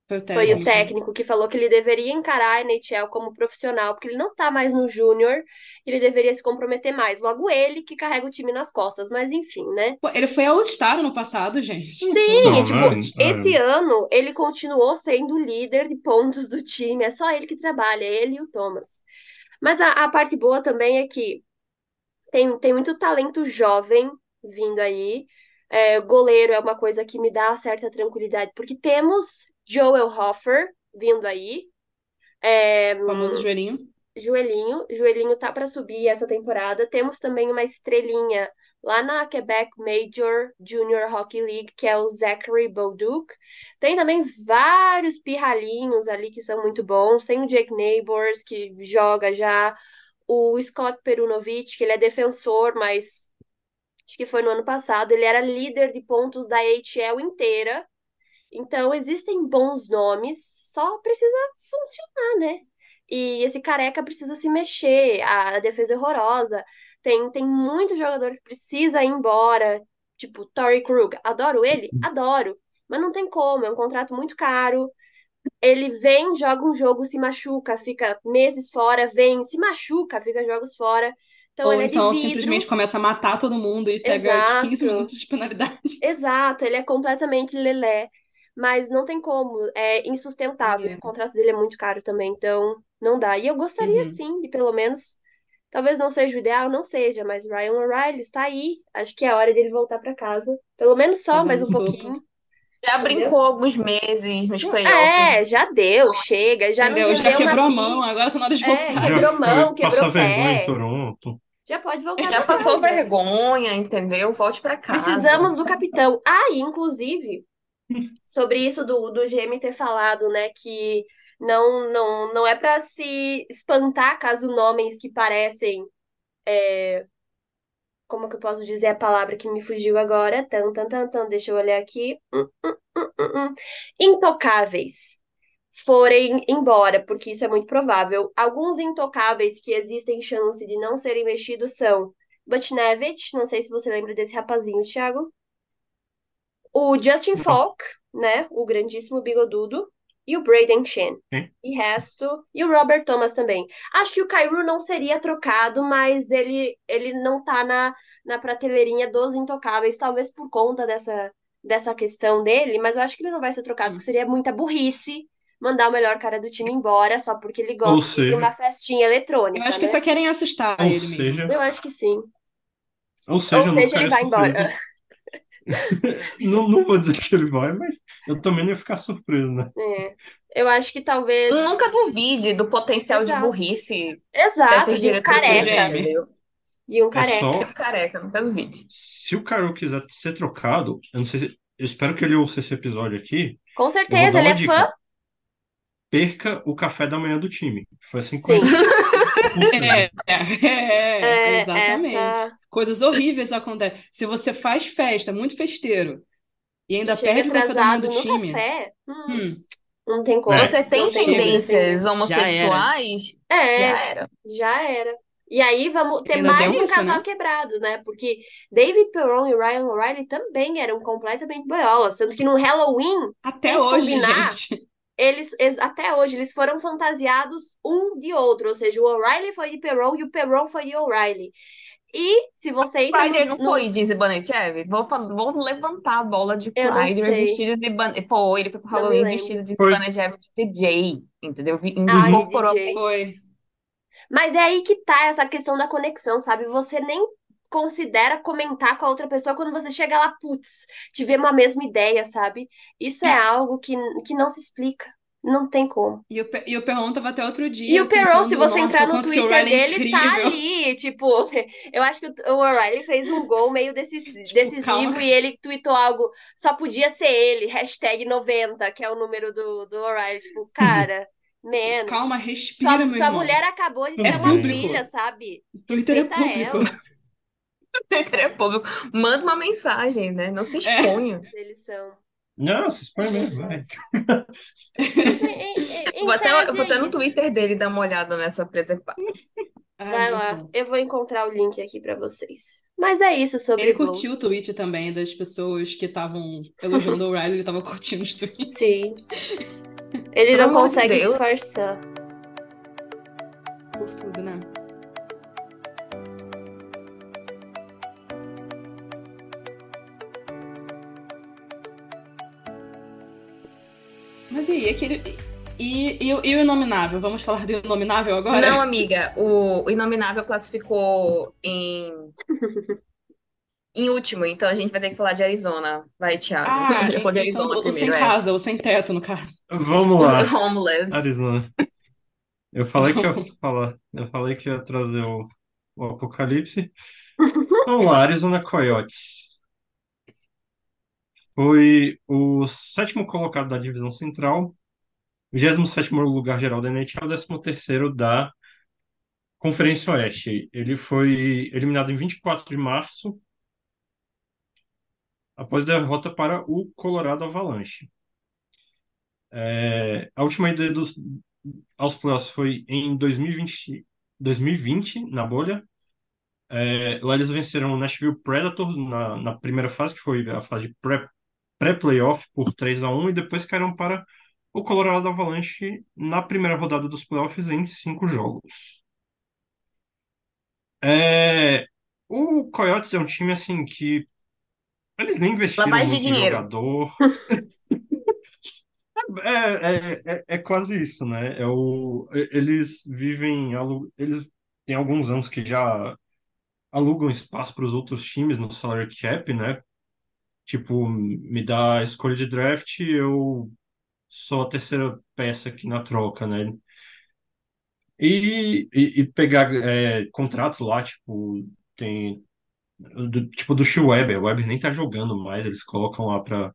Foi o Foi o técnico. técnico que falou que ele deveria encarar a NHL como profissional, porque ele não tá mais no júnior, ele deveria se comprometer mais. Logo ele que carrega o time nas costas, mas enfim, né? Pô, ele foi All-Star no passado, gente. Sim, Não, e tipo, não, é. esse ano ele continuou sendo o líder de pontos do time, é só ele que trabalha, ele e o Thomas. Mas a, a parte boa também é que tem, tem muito talento jovem vindo aí. É, goleiro é uma coisa que me dá certa tranquilidade, porque temos Joel Hofer vindo aí. É, O famoso joelhinho. Joelhinho, Joelhinho tá para subir essa temporada. Temos também uma estrelinha lá na Quebec Major Junior Hockey League, que é o Zachary Bolduc. Tem também vários pirralhinhos ali que são muito bons. Tem o Jake Neighbors, que joga já. O Scott Perunovic, que ele é defensor, mas acho que foi no ano passado. Ele era líder de pontos da AHL inteira. Então, existem bons nomes, só precisa funcionar, né? E esse careca precisa se mexer, a, defesa é horrorosa. Tem, tem muito jogador que precisa ir embora, tipo Tory Krug. Adoro ele? Adoro. Mas não tem como, é um contrato muito caro. Ele vem, joga um jogo, se machuca, fica meses fora, vem, se machuca, fica jogos fora. Então Ou ele é então vidro. simplesmente começa a matar todo mundo e pega Exato. 15 minutos de penalidade. Exato, ele é completamente lelé. Mas não tem como, é insustentável. É. O contrato dele é muito caro também, então não dá. E eu gostaria Uhum. sim de pelo menos, talvez não seja o ideal, não seja, mas Ryan O'Reilly está aí. Acho que é hora dele voltar para casa. Pelo menos só Tá mais um sopa. pouquinho. Já Entendeu? brincou alguns meses nos playoffs. É, já deu, chega, já Entendeu? nos Já quebrou a na mão, pi- agora tá na hora de É, voltar. quebrou Já mão, quebrou pé. em Toronto. Já pode voltar Já para passou casa. vergonha, entendeu? Volte pra casa. Precisamos do capitão. Ah, e inclusive, sobre isso do, do GM ter falado, né, que não, não, não é para se espantar caso nomes que parecem. é, como que eu posso dizer a palavra que me fugiu agora? Tan, tan, tan, tan, deixa eu olhar aqui. Hum, hum, hum, hum, hum. Intocáveis forem embora, porque isso é muito provável. Alguns intocáveis que existem chance de não serem mexidos são Butchnevich, não sei se você lembra desse rapazinho, Thiago. O Justin Falk, né? O grandíssimo bigodudo. E o Braden Shen. Sim. E resto. E o Robert Thomas também. Acho que o Kairu não seria trocado, mas ele, ele não tá na, na prateleirinha dos intocáveis, talvez por conta dessa, dessa questão dele, mas eu acho que ele não vai ser trocado, porque seria muita burrice mandar o melhor cara do time embora só porque ele gosta de seja- uma festinha eletrônica, Eu acho que né? só querem assustar Ou ele mesmo. seja, Eu acho que sim. ou seja, Ou seja, ele vai embora. Não, não vou dizer que ele vai, mas eu também não ia ficar surpreso, né? É. Eu acho que talvez. Nunca duvide do potencial Exato. de burrice Exato, de um careca. entendeu? De um É careca. só, Careca, nunca duvide. se o Cairo quiser ser trocado, eu não sei se, eu espero que ele ouça esse episódio aqui, Com certeza, ele é dica. fã. Perca o café da manhã do time. Foi assim que Sim. É, é, é, É, exatamente. essa. Coisas horríveis acontecem. Se você faz festa, muito festeiro, e ainda Chega perde o café da manhã do time, café. Hum, hum, não tem como. Você tem tendências Já homossexuais? É, Já era. já era. E aí vamos ter Ainda mais um casal né? quebrado, né? Porque David Perron e Ryan O'Reilly também eram completamente boiolas. Tanto que no Halloween, até hoje, combinar, gente. Eles, eles- até hoje, eles foram fantasiados um de outro. Ou seja, o O'Reilly foi de Perron e o Perron foi de O'Reilly. E se você entra Kreider no, não foi de Zibanejad? Vou, vou levantar a bola de sei. vestido de Zibanejad. Pô, ele foi pro Halloween vestido de. Zibanejad de DJ, entendeu? Ah, Incorporou DJ. Foi. Mas é aí que tá essa questão da conexão, sabe? Você nem considera comentar com a outra pessoa quando você chega lá, putz, tivemos a mesma ideia, sabe? Isso é algo que, que não se explica. Não tem como. E o, e o Perron tava até outro dia E o Perron, se você entrar no Twitter é dele, tá ali. Tipo, eu acho que o O'Reilly fez um gol meio decis- decisivo Tipo, calma. e ele tweetou algo, só podia ser ele, hashtag 90, que é o número do, do O'Reilly. Tipo, cara, menos. Calma, Tua, respira, meu tua irmão. mulher acabou de É ter uma público. filha, sabe? Twitter é Respeita público. ela. Twitter é público. Manda uma mensagem, né? Não se É. exponha. Eles são. Não, se expõe mesmo, vai. Em- em Vou até, vou é até no. Twitter dele dar uma olhada nessa preservada. Ai, Vai lá, eu vou encontrar o link aqui pra vocês. Mas é isso sobre Ele curtiu o tweet também das pessoas que estavam elogiando o O'Reilly, ele tava curtindo os tweets. Sim. Ele não consegue Deus. disfarçar. Por tudo, né? E aquele. E, e, o- e o Inominável? Vamos falar do Inominável agora? Não, amiga, o, o Inominável classificou em, em último, então a gente vai ter que falar de Arizona. Vai, Thiago. Ah, Eu vou de então Arizona o sem primeiro, é. casa, o sem teto, no caso. Vamos lá, Os homeless. Arizona. Eu falei que ia falar, eu falei que ia trazer o, o Apocalipse. Vamos lá, Arizona Coyotes. Foi o sétimo colocado da divisão central, 27º lugar geral da NHL, 13º da Conferência Oeste. Ele foi eliminado em 24 de março, após derrota para o Colorado Avalanche. É, a última ida dos, aos playoffs foi em 2020, 2020 na bolha. É, lá eles venceram o Nashville Predators na, na primeira fase, que foi a fase de pré-playoff por 3 a 1 e depois caíram para o Colorado Avalanche na primeira rodada dos playoffs em cinco jogos. É, o Coyotes é um time assim que eles nem investiram Lavagem de muito dinheiro. jogador. É, é, é, é quase isso, né? É o, eles vivem, alu- eles têm alguns anos que já alugam espaço para os outros times no salary cap, né? Tipo, me dá a escolha de draft, eu sou a terceira peça aqui na troca, né? E, e, e pegar é, contratos lá, tipo, tem do, tipo do Shea Weber, o Weber nem tá jogando mais, eles colocam lá pra,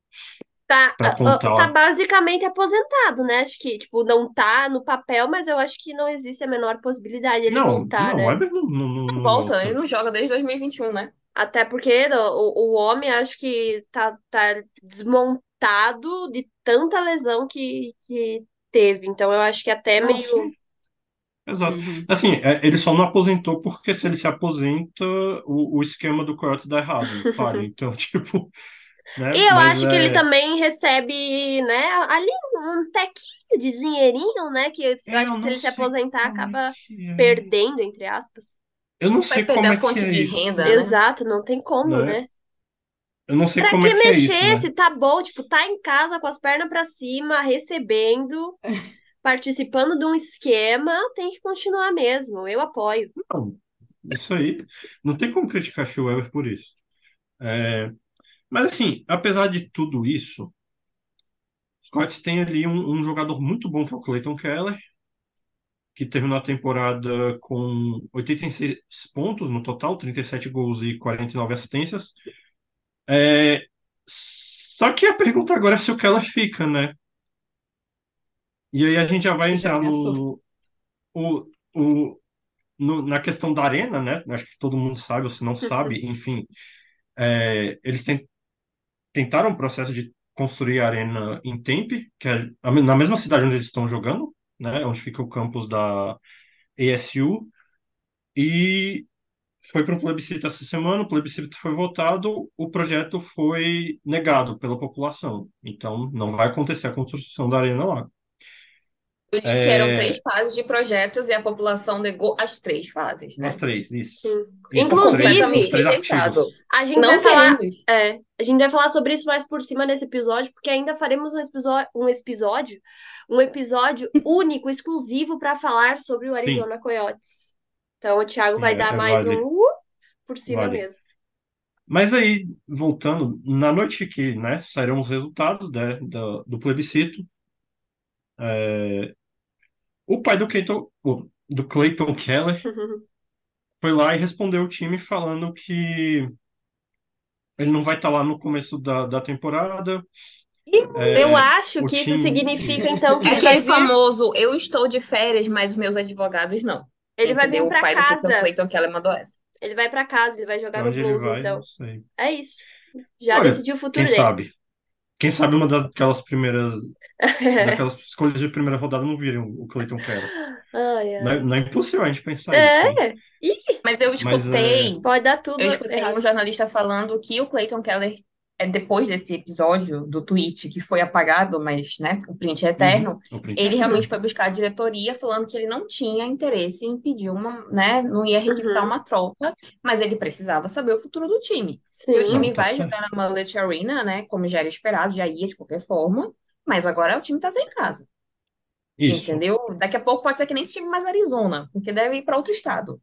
Tá, pra ah, contar. tá basicamente aposentado, né? Acho que, tipo, não tá no papel, mas eu acho que não existe a menor possibilidade dele Não, voltar, não, o né? Weber não, não, não, não Volta, volta. ele não joga desde 2021, né? Até porque o, o homem acho que tá, tá desmontado de tanta lesão que, que teve. Então eu acho que até meio. exato. Uhum. Assim, é, ele só não aposentou porque se ele se aposenta, o, o esquema do Coyotes dá errado. Então, tipo, né? E eu Mas acho que ele é, também recebe, né, ali um tequinho de dinheirinho, né? Que eu é, acho eu que se ele se aposentar, é acaba é. perdendo, entre aspas. Eu não Vai sei perder como a é que fonte é de isso, renda, né? Exato, não tem como, né? né? Eu não sei Pra como que é que é isso, mexer né? se tá bom? Tipo, tá em casa com as pernas pra cima, recebendo, participando de um esquema, tem que continuar mesmo. Eu apoio. Não, isso aí, não tem como criticar Phil Weber por isso. É, mas assim, apesar de tudo isso, os Coyotes têm ali um, um jogador muito bom que é o Clayton Keller, que terminou a temporada com 86 pontos no total, 37 gols e 49 assistências. É, só que a pergunta agora é se o Keller fica, né? E aí a gente já vai entrar no, o, o, no- na questão da arena, né? Acho que todo mundo sabe, ou se não sabe, enfim. É, eles ten- tentaram um processo de construir a arena em Tempe, que é na mesma cidade onde eles estão jogando, né? Onde fica o campus da ASU. E foi para o plebiscito essa semana, o plebiscito foi votado, o projeto foi negado pela população. Então, não vai acontecer a construção da arena lá. Eu li que eram É, três fases de projetos e a população negou as três fases, as né? três, isso. Sim. Isso, os Inclusive, três, três rejeitado. artigos. a gente Não vai falar, é, a gente vai falar sobre isso mais por cima nesse episódio, porque ainda faremos um episódio, um episódio, um episódio único, exclusivo para falar sobre o Sim, Arizona Coyotes. Então o Thiago sim, vai é, dar é mais um vale, uh por cima vale. mesmo. Mas aí, voltando, na noite que, né, saíram os resultados, né, do, do plebiscito, é, o pai do Clayton, do Clayton Keller foi lá e respondeu o time falando que ele não vai estar lá no começo da, da temporada, Eu é, acho o que isso time... significa então que É aquele vir, famoso, eu estou de férias, mas os meus advogados não. ele vai vir Entendeu? O para pai do Clayton, casa. Clayton Keller mandou essa. Ele vai para casa, ele vai jogar no onde ele Blues, vai, então. É isso. Já Olha, decidiu o quem futuro dele. sabe? Quem sabe uma daquelas primeiras, daquelas escolhas de primeira rodada não viram o Clayton Keller. Ai, Não ai. é, não é impossível a gente pensar isso, né? É, Ih, Mas eu Mas é, escutei, pode dar tudo eu escutei um jornalista falando que o Clayton Keller, é depois desse episódio do tweet que foi apagado, mas, né, o print é uhum, eterno, o print ele é realmente foi buscar a diretoria falando que ele não tinha interesse em pedir uma, né, não ia requisitar Uhum, uma troca, mas ele precisava saber o futuro do time. E o sim. Não, time tá vai certo. jogar na Mullet Arena, né, como já era esperado, já ia de qualquer forma, mas agora o time tá sem casa, Isso. entendeu? Daqui a pouco pode ser que nem esse time mais Arizona, porque deve ir para outro estado.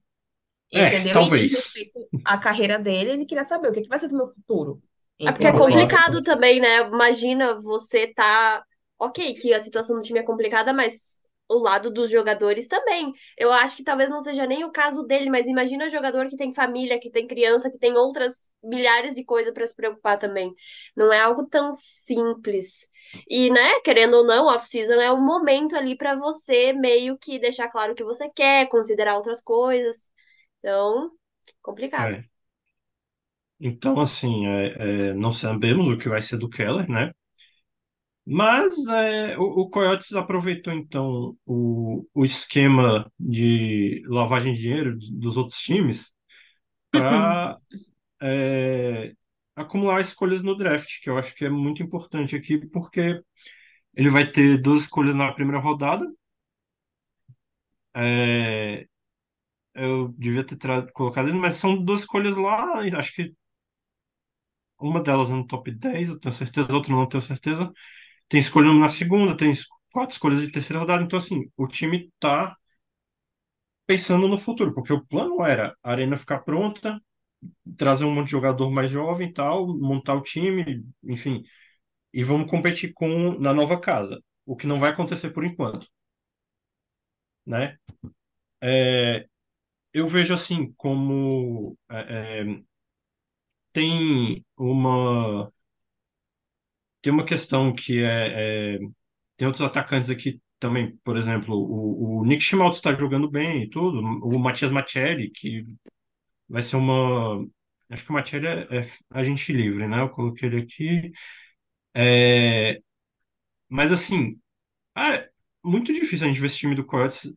É, Entendeu? E talvez. respeito à carreira dele, ele queria saber o que que vai ser do meu futuro. É porque é complicado também, né? Imagina você tá. Ok, que a situação do time é complicada, mas o lado dos jogadores também. Eu acho que talvez não seja nem o caso dele, mas imagina jogador que tem família, que tem criança, que tem outras milhares de coisas para se preocupar também. Não é algo tão simples. E, né, querendo ou não, off-season é um momento ali para você meio que deixar claro o que você quer, considerar outras coisas. Então, complicado. É. Então, assim, é, é, não sabemos o que vai ser do Keller, né? Mas é, o, o Coyotes aproveitou então o, o esquema de lavagem de dinheiro dos outros times para é, acumular escolhas no draft, que eu acho que é muito importante aqui, porque ele vai ter duas escolhas na primeira rodada. É, eu devia ter colocado ele, mas são duas escolhas lá, acho que uma delas no top 10, eu tenho certeza, outra não tenho certeza tem escolha na segunda, tem quatro escolhas de terceira rodada. Então, assim, o time tá pensando no futuro, porque o plano era a arena ficar pronta, trazer um monte de jogador mais jovem e tal, montar o time, enfim, e vamos competir com na nova casa, o que não vai acontecer por enquanto, né? É, eu vejo assim como é, é, tem uma tem uma questão que é, é, Tem outros atacantes aqui também, por exemplo, o, o Nick Schmaltz está jogando bem e tudo. O Matias Machelli, que vai ser uma. Acho que o Machelli é, é agente livre, né? Eu coloquei ele aqui. É... Mas assim, é muito difícil a gente ver esse time do Coyotes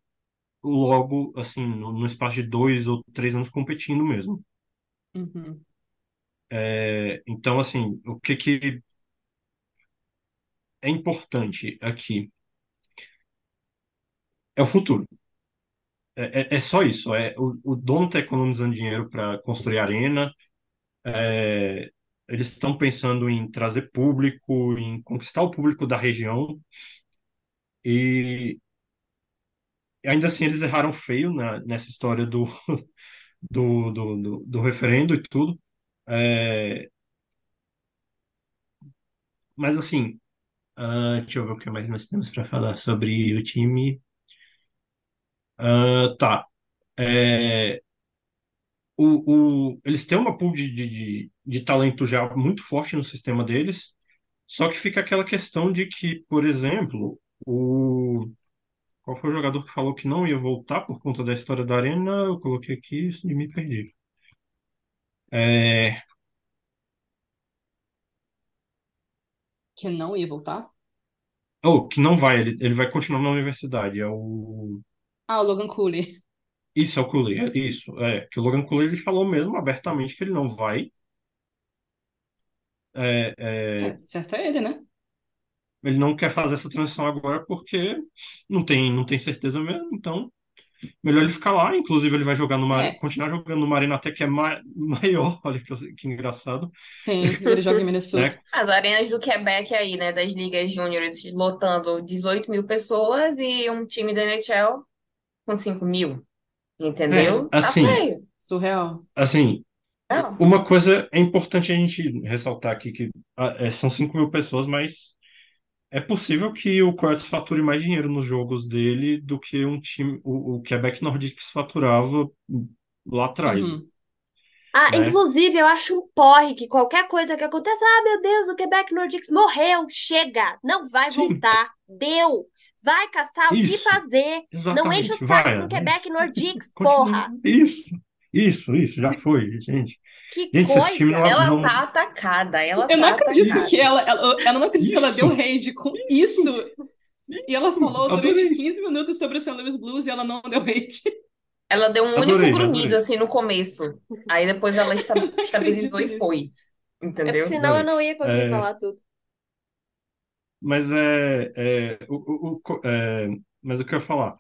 logo, assim, no, no espaço de dois ou três anos competindo mesmo. Uhum. É, então, assim, o que que é importante aqui é o futuro. É, é, é só isso. É, o, o dono está economizando dinheiro para construir arena. É, eles estão pensando em trazer público, em conquistar o público da região. E ainda assim eles erraram feio na, nessa história do, do, do, do, do referendo e tudo. É, mas assim, Uh, deixa eu ver o que mais nós temos para falar sobre o time. Uh, tá. É, o, o, eles têm uma pool de, de, de talento já muito forte no sistema deles, só que fica aquela questão de que, por exemplo, o. Qual foi o jogador que falou que não ia voltar por conta da história da Arena? Eu coloquei aqui e me perdi. É, Que não ia voltar? Oh, que não vai, ele, ele vai continuar na universidade. É o. Ah, o Logan Cooley. Isso, é o Cooley, é isso. É, que o Logan Cooley ele falou mesmo abertamente que ele não vai. É, é, É, certo é ele, né? ele não quer fazer essa transição agora porque não tem, não tem certeza mesmo, então melhor ele ficar lá. Inclusive, ele vai jogar numa, É. continuar jogando numa arena até que é ma- maior. Olha que, que engraçado. Sim, ele joga em Minnesota. Né? As arenas do Quebec aí, né, das ligas júniores, lotando 18 mil pessoas e um time da NHL com 5 mil. Entendeu? É, assim, Tá feio. Surreal. Assim, Não. uma coisa é importante a gente ressaltar aqui que ah, é, são 5 mil pessoas, mas é possível que o Coyotes fature mais dinheiro nos jogos dele do que um time, o, o Quebec Nordics faturava lá atrás. Uhum. Ah, né? inclusive, eu acho um porre que qualquer coisa que aconteça, ah, meu Deus, o Quebec Nordics morreu, chega, não vai Sim. voltar, deu, vai caçar o que Isso, fazer, não enche o exatamente. saco Vai, o Quebec continua. porra, Isso, isso, isso, já foi, gente. Que Gente, esse time coisa. não, Ela não, tá atacada. Ela Eu não tá acredito atacada. que ela, ela, eu não acredito que ela deu rage com isso, isso. E ela falou durante adorei, 15 minutos sobre o St. Louis Blues e ela não deu hate. Ela deu um único adorei, grunhido adorei, assim no começo. Aí depois ela esta- estabilizou e foi. É porque Entendeu? senão eu não ia conseguir É, falar tudo. mas é, é, o, o, o é, mas o que eu ia falar?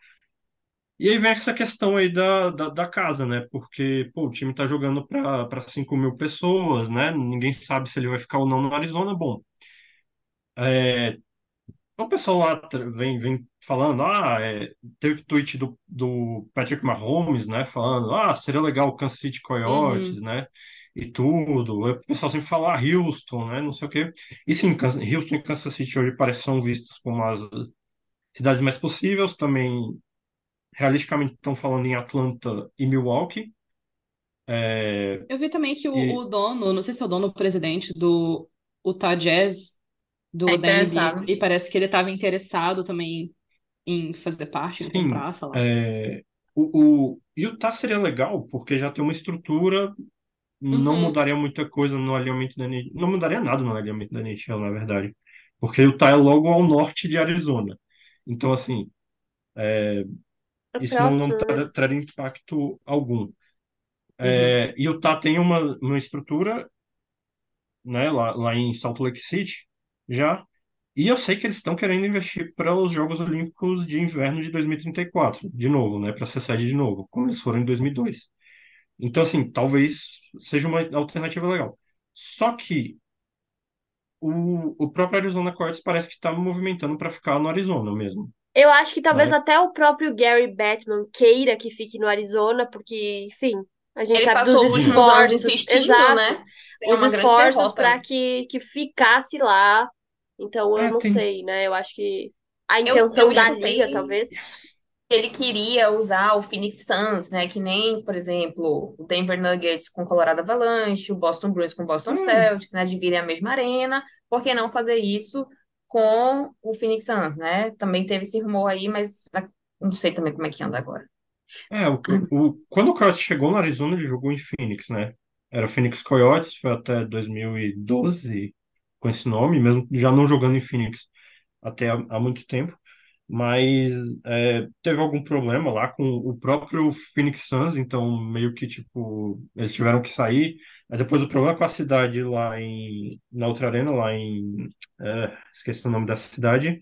E aí vem essa questão aí da, da, da casa, né? Porque, pô, o time tá jogando para para 5 mil pessoas, né? Ninguém sabe se ele vai ficar ou não no Arizona. Bom, é, o pessoal lá vem, vem falando, ah, é, teve tweet do, do Patrick Mahomes, né? Falando, ah, seria legal o Kansas City Coyotes, Uhum. né? E tudo. O pessoal sempre fala, ah, Houston, né? Não sei o quê. E sim, Houston e Kansas City hoje parecem são vistos como as cidades mais possíveis, também realisticamente estão falando em Atlanta e Milwaukee. É, Eu vi também que o, e o dono, não sei se é o dono o presidente do Utah Jazz, do, É da NBA, e parece que ele estava interessado também em fazer parte, sim, comprar, sei lá. é, o, o Utah seria legal porque já tem uma estrutura, não Uhum. mudaria muita coisa no alinhamento da NHL, não mudaria nada no alinhamento da NHL, na verdade, porque Utah é logo ao norte de Arizona. Então, assim, É isso não, não tra- traria impacto algum. Uhum. É, Utah tem uma, uma estrutura, né, lá, lá em Salt Lake City, já. E eu sei que eles estão querendo investir para os Jogos Olímpicos de Inverno de 2034, de novo, né, para ser sede de novo, como eles foram em 2002. Então, assim, talvez seja uma alternativa legal. Só que o, o próprio Arizona Coyotes parece que está movimentando para ficar no Arizona mesmo, Eu acho que talvez né? até o próprio Gary Bettman queira que fique no Arizona, porque, enfim, a gente Ele sabe dos esforços, exato, né? Seria os esforços para derrota. que, que ficasse lá. Então, eu É, não tem. sei, né? Eu acho que a Eu, intenção eu da liga, talvez. que ele queria usar o Phoenix Suns, né? Que nem, por exemplo, o Denver Nuggets com o Colorado Avalanche, o Boston Bruins com o Boston Hum, Celtics, né? Dividem a mesma arena. Por que não fazer isso com o Phoenix Suns, né? Também teve esse rumor aí, mas não sei também como é que anda agora. É, o, o, quando o Coyotes chegou no Arizona, ele jogou em Phoenix, né? Era Phoenix Coyotes, foi até 2012 com esse nome, mesmo já não jogando em Phoenix até há, há muito tempo. Mas é, teve algum problema lá com o próprio Phoenix Suns, então meio que tipo, eles tiveram que sair. Aí depois o problema com a cidade lá em, na outra arena, lá em, é, esqueci o nome da cidade.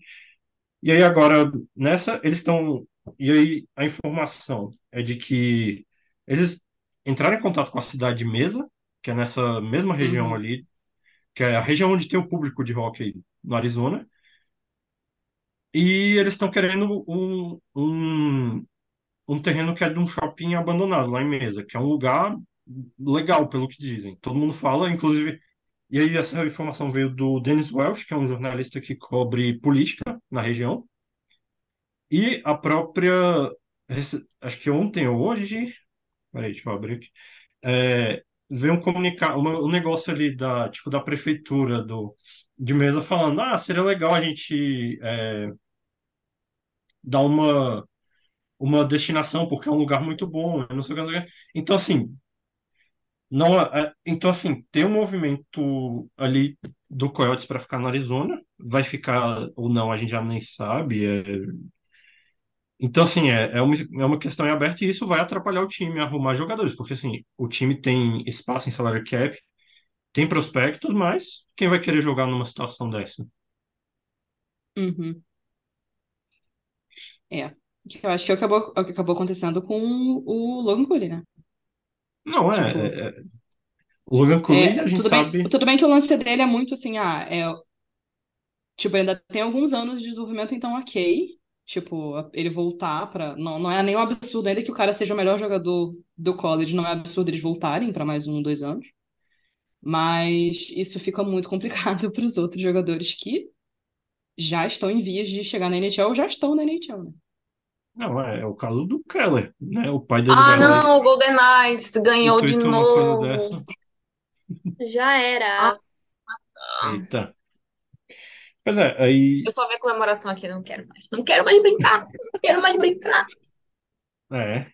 E aí agora, nessa, eles estão. E aí a informação é de que eles entraram em contato com a cidade de Mesa, que é nessa mesma região Uhum. ali, que é a região onde tem o público de hockey no Arizona, e eles estão querendo um, um, um terreno que é de um shopping abandonado lá em Mesa, que é um lugar legal, pelo que dizem. Todo mundo fala, inclusive. E aí essa informação veio do Dennis Welsh, que é um jornalista que cobre política na região. E a própria, acho que ontem ou hoje, peraí, deixa eu abrir aqui, é, veio um comunicar, uma- um negócio ali da, tipo, da prefeitura do, de Mesa falando, ah, seria legal a gente é, dar uma, uma destinação, porque é um lugar muito bom, não sei o que, não sei o que. Então, assim, não, é- é- então, assim, tem um movimento ali do Coyotes para ficar no Arizona, vai ficar ou não, a gente já nem sabe, é, Então, assim, é, é uma, é uma questão em aberto e isso vai atrapalhar o time arrumar jogadores, porque, assim, o time tem espaço em salary cap, tem prospectos, mas quem vai querer jogar numa situação dessa? Uhum. É. Eu acho que acabou, é o que acabou acontecendo com o Logan Cooley, né? Não, é, Tipo, é- é- o Logan Cooley, a é, gente tudo bem, sabe, tudo bem que o lance dele é muito assim, ah, é, tipo, ainda tem alguns anos de desenvolvimento, então ok. Tipo, ele voltar pra. Não, não é nenhum absurdo ainda que o cara seja o melhor jogador do college, não é absurdo eles voltarem pra mais um, dois anos. Mas isso fica muito complicado para os outros jogadores que já estão em vias de chegar na NHL ou já estão na NHL, né? não, é, é o caso do Keller, né? O pai dele Ah, não, o Golden Knights ganhou de novo. Já Ah, era. Eita. Pois é, aí, eu só vi a comemoração aqui, não quero mais. Não quero mais brincar. Não quero mais brincar. é,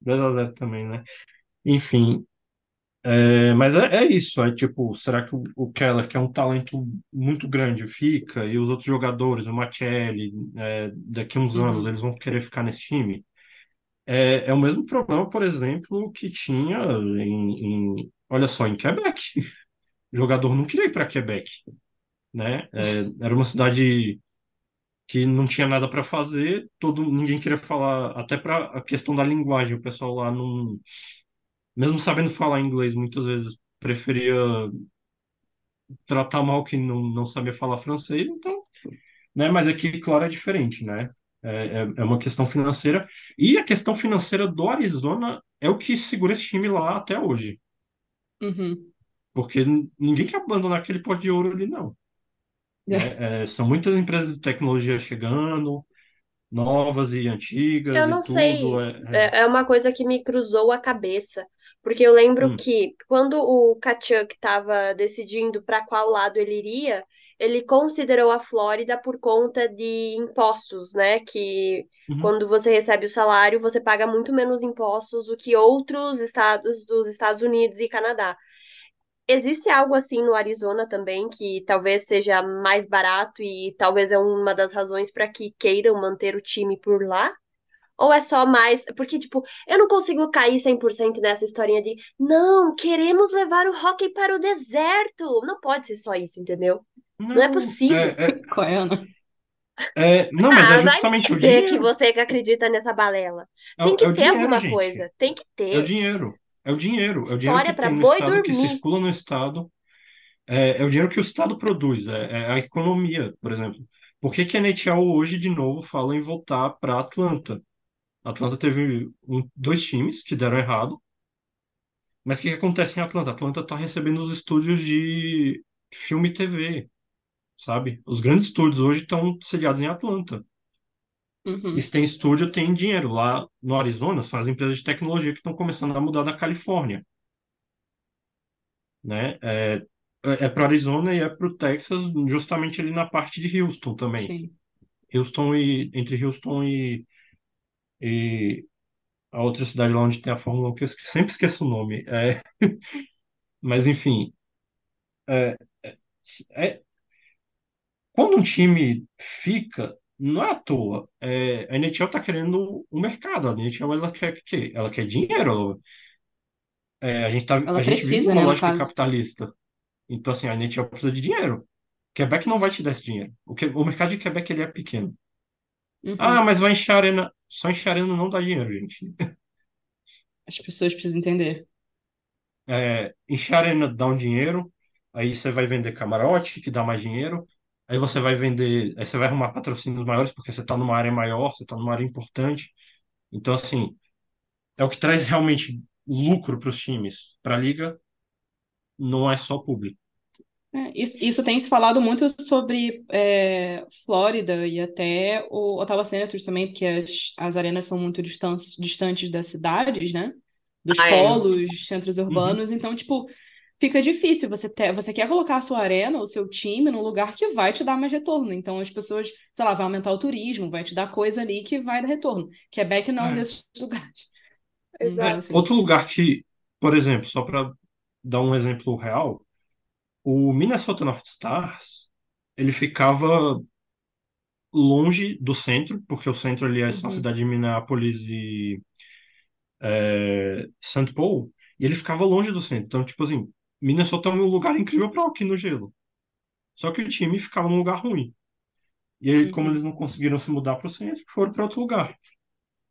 2 a 0 também, né? Enfim, É, mas é, é isso, é tipo, será que o, o Keller, que é um talento muito grande, fica, e os outros jogadores, o Machelli, é, daqui a uns anos, Uhum. eles vão querer ficar nesse time? É, é o mesmo problema, por exemplo, que tinha em, em- olha só, em Quebec. O jogador não queria ir para Quebec, né? É, era uma cidade que não tinha nada para fazer, todo, ninguém queria falar, até para a questão da linguagem, o pessoal lá não, mesmo sabendo falar inglês, muitas vezes preferia tratar mal quem não, não sabia falar francês, então, né? Mas aqui, claro, é diferente, né? É, é, é uma questão financeira. E a questão financeira do Arizona é o que segura esse time lá até hoje. Uhum. Porque ninguém quer abandonar aquele pote de ouro ali, não. né? É, são muitas empresas de tecnologia chegando, novas e antigas Eu não sei, tudo. É, é- é, é uma coisa que me cruzou a cabeça, porque eu lembro hum, que quando o Kachuk estava decidindo para qual lado ele iria, ele considerou a Flórida por conta de impostos, né? Que uhum. quando você recebe o salário, você paga muito menos impostos do que outros estados dos Estados Unidos e Canadá. Existe algo assim no Arizona também que talvez seja mais barato e talvez é uma das razões para que queiram manter o time por lá? Ou é só mais. Porque, tipo, eu não consigo cair 100% nessa historinha de não, queremos levar o hockey para o deserto. Não pode ser só isso, entendeu? Não é Não, possível. é, é, Qual é, Ana? é- não, mas é Ah, vai me justamente o dizer que dinheiro. você que acredita nessa balela. É, Tem o é que o ter dinheiro, alguma gente. coisa. Tem que É o ter. dinheiro. É o dinheiro. É o dinheiro que História para boi estado, que dormir. circula no estado. É, é o dinheiro que o estado produz. É, é a economia, por exemplo. Por que que a NHL hoje, de novo, fala em voltar para Atlanta? Atlanta teve um- dois times que deram errado. Mas o que que acontece em Atlanta? Atlanta está recebendo os estúdios de filme e TV, sabe? Os grandes estúdios hoje estão sediados em Atlanta. E Uhum. se tem estúdio, tem dinheiro. Lá no Arizona, são as empresas de tecnologia que estão começando a mudar da Califórnia, né? É, é para Arizona e é para o Texas, justamente ali na parte de Houston também. Sim. Houston e entre Houston e, e a outra cidade lá onde tem a Fórmula 1, que eu sempre esqueço o nome. É, mas enfim, é, é, quando um time fica, não é à toa. É, a NHL tá querendo o mercado. A NHL ela quer o quê? Ela quer dinheiro. é, a gente tá, a Ela gente vive precisa, numa né, no lógica capitalista. Então, assim, a NHL precisa de dinheiro. Quebec não vai te dar esse dinheiro. O, que, o mercado de Quebec ele é pequeno. Ah, Uhum. mas vai encher a arena. Só encher a arena não dá dinheiro, gente. As pessoas precisam entender. É, encher a arena dá um dinheiro. Aí você vai vender camarote, que dá mais dinheiro. Aí você vai vender. Aí você vai arrumar patrocínios maiores, porque você está numa área maior, você está numa área importante. Então, assim, é o que traz realmente lucro para os times. Para a liga, não é só público. É, isso, isso tem se falado muito sobre é, Flórida e até o Ottawa Senators também, porque as, as arenas são muito distantes, distantes das cidades, né? Dos Ah, é. polos, centros Uhum. urbanos, então, tipo, fica difícil. Você, ter, você quer colocar a sua arena, o seu time, num lugar que vai te dar mais retorno. Então, as pessoas, sei lá, vai aumentar o turismo, vai te dar coisa ali que vai dar retorno. Quebec não é um É. desses lugares. Então, É, Exato. assim, outro lugar que, por exemplo, só para dar um exemplo real, o Minnesota North Stars, ele ficava longe do centro, porque o centro ali é só a uhum, cidade de Minneapolis e é, St. Paul, e ele ficava longe do centro. Então, tipo assim, Minnesota é um lugar incrível para hockey no gelo. Só que o time ficava num lugar ruim. E aí, como eles uhum. não conseguiram se mudar para o centro, foram para outro lugar,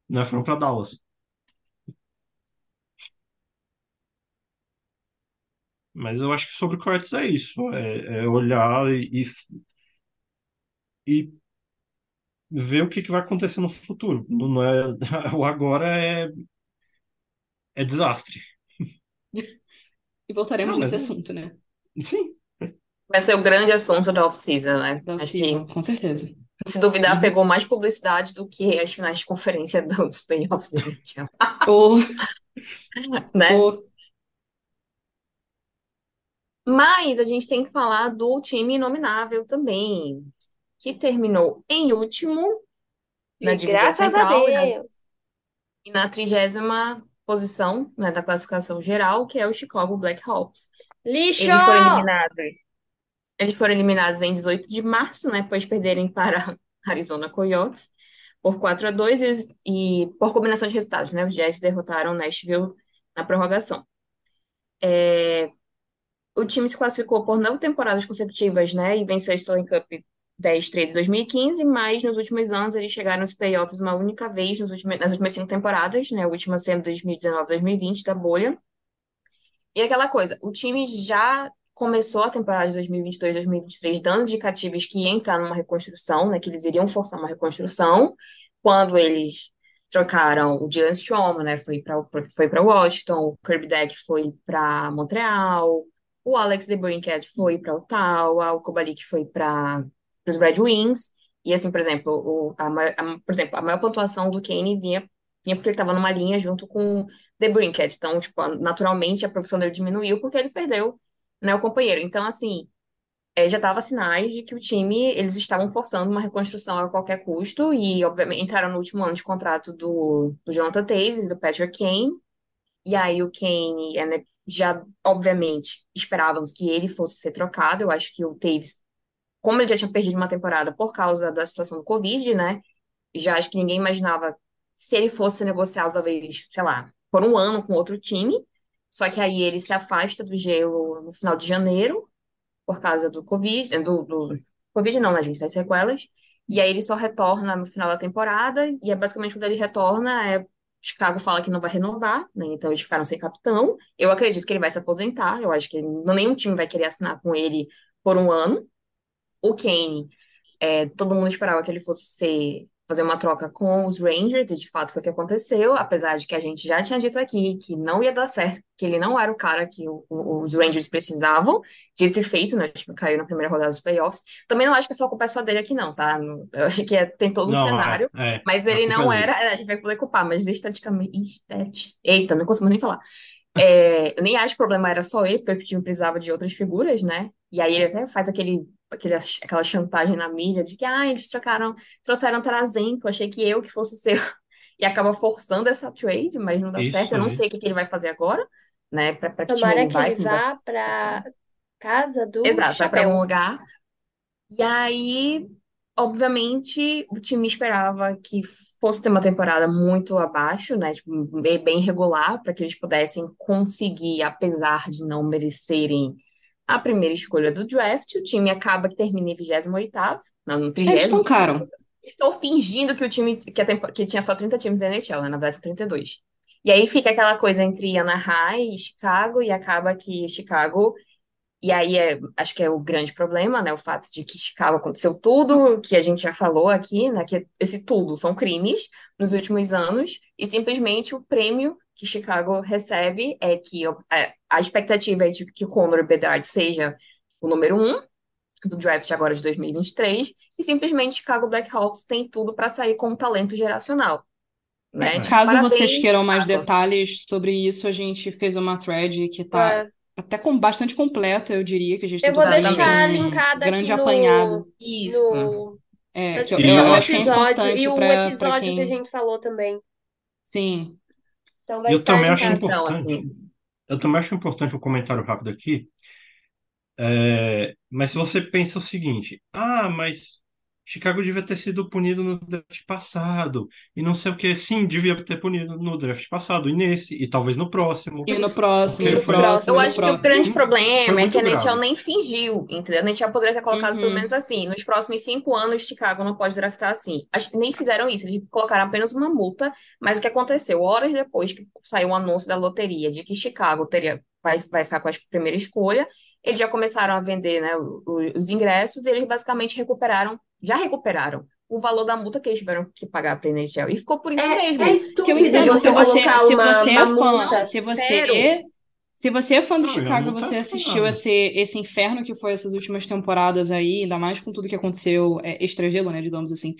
né? Foram para Dallas. Mas eu acho que sobre o Coyotes é isso, é, é olhar e, e ver o que, que vai acontecer no futuro. Não não é, o agora é, é desastre. E voltaremos mas nesse é, assunto, né? sim. Vai ser o grande assunto da off-season, né? Da off-season, com certeza. se duvidar, Uhum. pegou mais publicidade do que as finais de conferência dos playoffs da NHL, Ou, né? ou, Mas a gente tem que falar do time inominável também, que terminou em último na E divisão graças a central e na, Deus. e na trigésima posição, né, da classificação geral, que é o Chicago Blackhawks. Lixo! Eles foram eliminados, eles foram eliminados em 18 de março, né, após perderem para Arizona Coyotes por 4 a 2 e, e por combinação de resultados, né, os Jets derrotaram Nashville na prorrogação. O time se classificou por nove temporadas consecutivas, né, e venceu a Stanley Cup 10, 13 e 2015, mas nos últimos anos eles chegaram nos playoffs uma única vez nos últimos, nas últimas cinco temporadas, né, a última sendo 2019, 2020 da bolha. E aquela coisa, o time já começou a temporada de 2022, 2023 dando indicativos que ia entrar numa reconstrução, né, que eles iriam forçar uma reconstrução, quando eles trocaram o Dylan Strome, né, foi para foi para Washington, o Kirby Dach foi para Montreal, o Alex DeBrincat foi para Ottawa, o Kubalik foi para os Red Wings, e assim, por exemplo, o, a, a, por exemplo, a maior pontuação do Kane vinha, vinha porque ele estava numa linha junto com o DeBrincat, então, tipo, naturalmente a produção dele diminuiu porque ele perdeu, né, o companheiro. Então, assim, é, já estava sinais de que o time, eles estavam forçando uma reconstrução a qualquer custo, e, obviamente, entraram no último ano de contrato do, do Jonathan Davis e do Patrick Kane, e aí o Kane, é, né, já, obviamente, esperávamos que ele fosse ser trocado, eu acho que o Davis, como ele já tinha perdido uma temporada por causa da situação do Covid, né, já acho que ninguém imaginava se ele fosse negociado, talvez, sei lá, por um ano com outro time, só que aí ele se afasta do gelo no final de janeiro, por causa do Covid, do, do Covid não, né, gente, das sequelas. E aí ele só retorna no final da temporada, e é basicamente quando ele retorna, é, Chicago fala que não vai renovar, né? Então eles ficaram sem capitão. Eu acredito que ele vai se aposentar, eu acho que nenhum time vai querer assinar com ele por um ano. O Kane, é, todo mundo esperava que ele fosse ser fazer uma troca com os Rangers, e de fato foi o que aconteceu, apesar de que a gente já tinha dito aqui que não ia dar certo, que ele não era o cara que o, o, os Rangers precisavam de ter feito, né? Tipo, caiu na primeira rodada dos playoffs. Também não acho que é só culpa é só dele aqui, não, tá? Eu acho que é, tem todo um Não, é, cenário, é, mas a ele não é era, a gente vai poder culpar, mas esteticamente, estet... eita, não consigo nem falar. É, eu nem acho que o problema era só ele, porque o time precisava de outras figuras, né? E aí ele até faz aquele, aquele, aquela chantagem na mídia de que, ah, eles trocaram, trouxeram Tarasenko, achei que eu que fosse ser. E acaba forçando essa trade, mas não dá Isso certo. Eu não aí. sei o que, que ele vai fazer agora, né? Pra, pra que time Tomara ele que vai, ele vá ser a situação. pra casa do Exato, vai para Chapéu. lugar. E aí, obviamente, o time esperava que fosse ter uma temporada muito abaixo, né? Tipo, bem bem regular, para que eles pudessem conseguir, apesar de não merecerem a primeira escolha do draft. O time acaba que termina em 28º, não, no Eles 30 tancaram. Estou fingindo que o time que, a tempo- que tinha só 30 times da NHL, né? Na verdade, são 32. E aí fica aquela coisa entre Anaheim e Chicago, e acaba que Chicago. E aí é, acho que é o grande problema, né? O fato de que Chicago aconteceu tudo, que a gente já falou aqui, né? Que esse tudo são crimes nos últimos anos, e simplesmente o prêmio que Chicago recebe é que é, a expectativa é de que o Connor Bedard seja o número um do draft agora de 2023, e simplesmente Chicago Blackhawks tem tudo para sair com um talento geracional, né? É. Tipo, Caso parabéns, vocês queiram mais Chicago. detalhes sobre isso, a gente fez uma thread que tá É, até com bastante completa, eu diria, que a gente Eu vou tentou fazer deixar um linkado aqui grande no- apanhado. Isso. no, É, na que eu, descrição eu do acho que é episódio importante e o pra, pra episódio quem... que a gente falou também. Sim. Então vai Eu estar também acho linkado. Então, importante. assim, Eu também acho importante um comentário rápido aqui. É, mas se você pensa o seguinte, ah, mas Chicago devia ter sido punido no draft passado, e não sei o que, sim, devia ter punido no draft passado, e nesse, e talvez no próximo. E no próximo, Porque no foi- próximo, eu acho que o próximo. grande problema é que a NHL nem fingiu, entendeu? A NHL poderia ter colocado pelo Uhum. menos assim, nos próximos cinco anos, Chicago não pode draftar assim. Nem fizeram isso, eles colocaram apenas uma multa, mas o que aconteceu? Horas depois que saiu o anúncio da loteria de que Chicago teria, vai, vai ficar com a primeira escolha, eles já começaram a vender, né, os ingressos e eles basicamente recuperaram, já recuperaram o valor da multa que eles tiveram que pagar para a NHL. E ficou por isso mesmo. É, é Que eu estúpido entendo, você se você, se uma, você uma é fã, se você Espero. se você é fã do Não, Chicago, você é assistiu esse, esse inferno que foi essas últimas temporadas aí, ainda mais com tudo que aconteceu é, extragelo, né, digamos assim.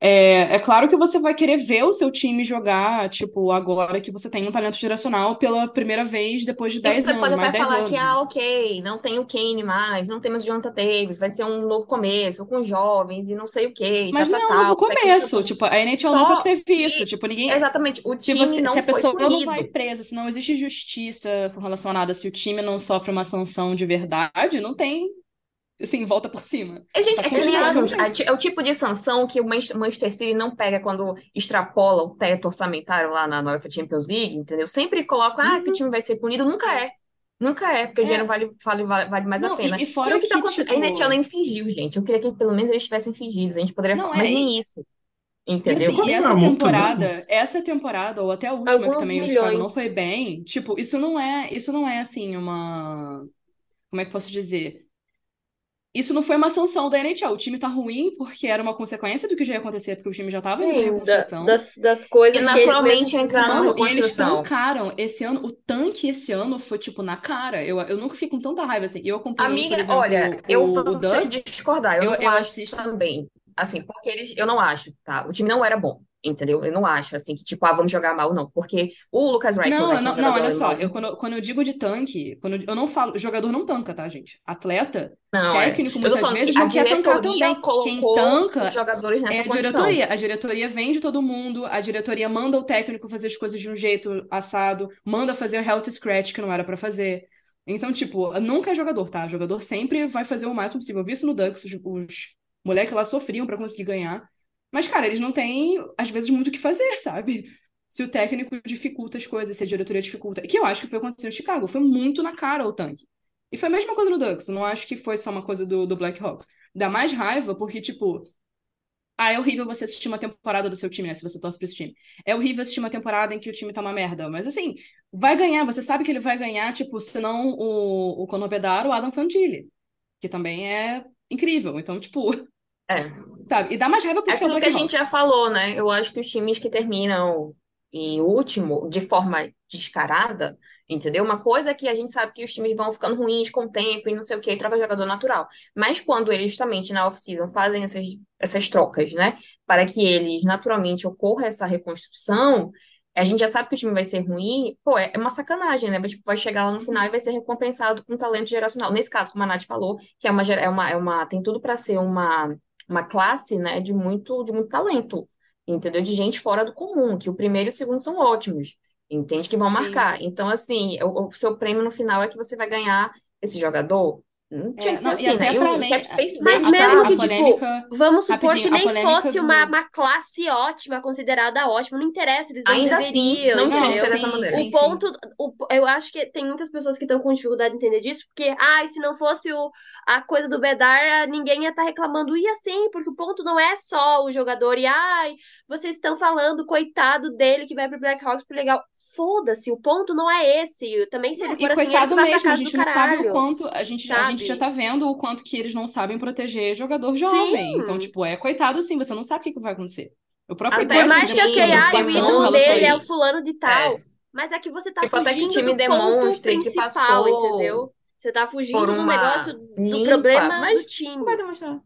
É, é claro que você vai querer ver o seu time jogar, tipo, agora que você tem um talento geracional pela primeira vez depois de E 10 você anos, pode mais até 10 falar anos. que, ah, ok, não tem o Kane mais, não temos o Jonathan Davis, vai ser um novo começo com jovens e não sei o quê, Mas tal, não é um novo que começo, eles- tipo, a NHL Só nunca teve que- isso, tipo, ninguém... Exatamente, o Se, time você, não se a foi pessoa não punido. vai presa, se não existe justiça com relação a nada, se o time não sofre uma sanção de verdade, não tem, assim, volta por cima. É, gente, Tá é que nem assim, né? a ti- é o tipo de sanção que o Manchester City não pega quando extrapola o teto orçamentário lá na UEFA Champions League, entendeu? Sempre coloca, ah, que o time vai ser punido, nunca é. Nunca é, porque o É. dinheiro vale, vale, vale mais a Não, pena. e, e fora E o que tá que, acontecendo? tipo... A NHL nem fingiu, gente. Eu queria que pelo menos eles tivessem fingido, a gente poderia Não, falar, é, mas nem isso. E Entendeu? assim, e é a essa multa temporada, essa temporada, ou até a última, que Alguns também o Chicago não milhões. foi bem, tipo, isso não é, isso não é assim, uma. Como é que eu posso dizer? Isso não foi uma sanção da NHL. O time tá ruim porque era uma consequência do que já ia acontecer, porque o time já tava em Sim, da- reconstrução. das, das coisas E naturalmente mesmos entrar na. Mano, e eles reconstrução. tancaram esse ano, o tanque esse ano foi, tipo, na cara. Eu, eu nunca fiquei com tanta raiva assim. Eu acompanhei, Amiga, exemplo, olha, eu o, vou o ter que Ducks. discordar. Eu, Eu, não eu acho assisto. também. Assim, porque eles. Eu não acho, tá? O time não era bom, entendeu? Eu não acho, assim, que tipo, ah, vamos jogar mal, não. Porque o Lucas Reichel, Não, que é não, não, jogador olha só, eu, quando, quando eu digo de tanque, quando eu, eu não falo, jogador não tanca, tá, gente? Atleta, Não, é. técnico, Eu tô muitas vezes não quer tancar também. Quem tanca os jogadores é nessa a condição. diretoria. A diretoria vende todo mundo, a diretoria manda o técnico fazer as coisas de um jeito assado, manda fazer o health scratch que não era pra fazer. Então, tipo, nunca é jogador, tá? O jogador sempre vai fazer o máximo possível. Eu vi isso no Ducks, os, os moleques lá sofriam pra conseguir ganhar. Mas, cara, eles não têm, às vezes, muito o que fazer, sabe? Se o técnico dificulta as coisas, se a diretoria dificulta. Que eu acho que foi o que aconteceu em Chicago. Foi muito na cara o tanque. E foi a mesma coisa no Ducks. Não acho que foi só uma coisa do, do Blackhawks. Dá mais raiva porque, tipo, ah, é horrível você assistir uma temporada do seu time, né? Se você torce pra esse time. É horrível assistir uma temporada em que o time tá uma merda. Mas assim, vai ganhar, você sabe que ele vai ganhar, tipo, se não o, o Conor Bedard, o Adam Fantilli. Que também é incrível. Então, tipo, É. sabe? E dá mais raiva É é aquilo que a gente já falou, né? Eu acho que os times que terminam em último, de forma descarada, entendeu? Uma coisa é que a gente sabe que os times vão ficando ruins com o tempo e não sei o quê, e troca jogador natural. Mas quando eles justamente na off-season fazem essas, essas trocas, né? Para que eles naturalmente ocorra essa reconstrução, a gente já sabe que o time vai ser ruim, pô, é é uma sacanagem, né? Vai, tipo, vai chegar lá no final e vai ser recompensado com talento geracional. Nesse caso, como a Nath falou, que é uma, é uma, é uma, tem tudo para ser uma, uma classe, né, de muito, de muito talento, entendeu? De gente fora do comum, que o primeiro e o segundo são ótimos, entende? Que vão Sim. marcar. Então, assim, o, o seu prêmio no final é que você vai ganhar esse jogador. Não tinha É, que ser não, e assim, né? E mim, space Mas deles mesmo tá... que, a tipo, polêmica, Vamos supor que a nem fosse do. uma, uma classe ótima, considerada ótima. Não interessa, eles não Ainda assim, deveriam, não tinha que ser dessa sim, maneira. O sim, sim. ponto, o, eu acho que tem muitas pessoas que estão com dificuldade de entender disso, porque, ai, se não fosse o, a coisa do Bedar, ninguém ia estar reclamando. E assim, porque o ponto não é só o jogador, e ai, vocês estão falando, coitado dele que vai pro Blackhawks por legal. Foda-se, o ponto não é esse. Também, se Não, ele e for assim, ele que coitado vai pra mesmo, a gente não sabe o caralho, quanto, a gente, a gente já sabe? tá vendo o quanto que eles não sabem proteger jogador jovem. Então, Sim. tipo, é coitado sim, você não sabe o que que vai acontecer. O próprio Até por que o mais que, time ai, o ídolo dele é o fulano de tal. É, Mas é que você tá tipo, até que o fugindo time do ponto principal, passou entendeu? Você tá fugindo do negócio uma do limpa, problema do mas não time. vai demonstrar.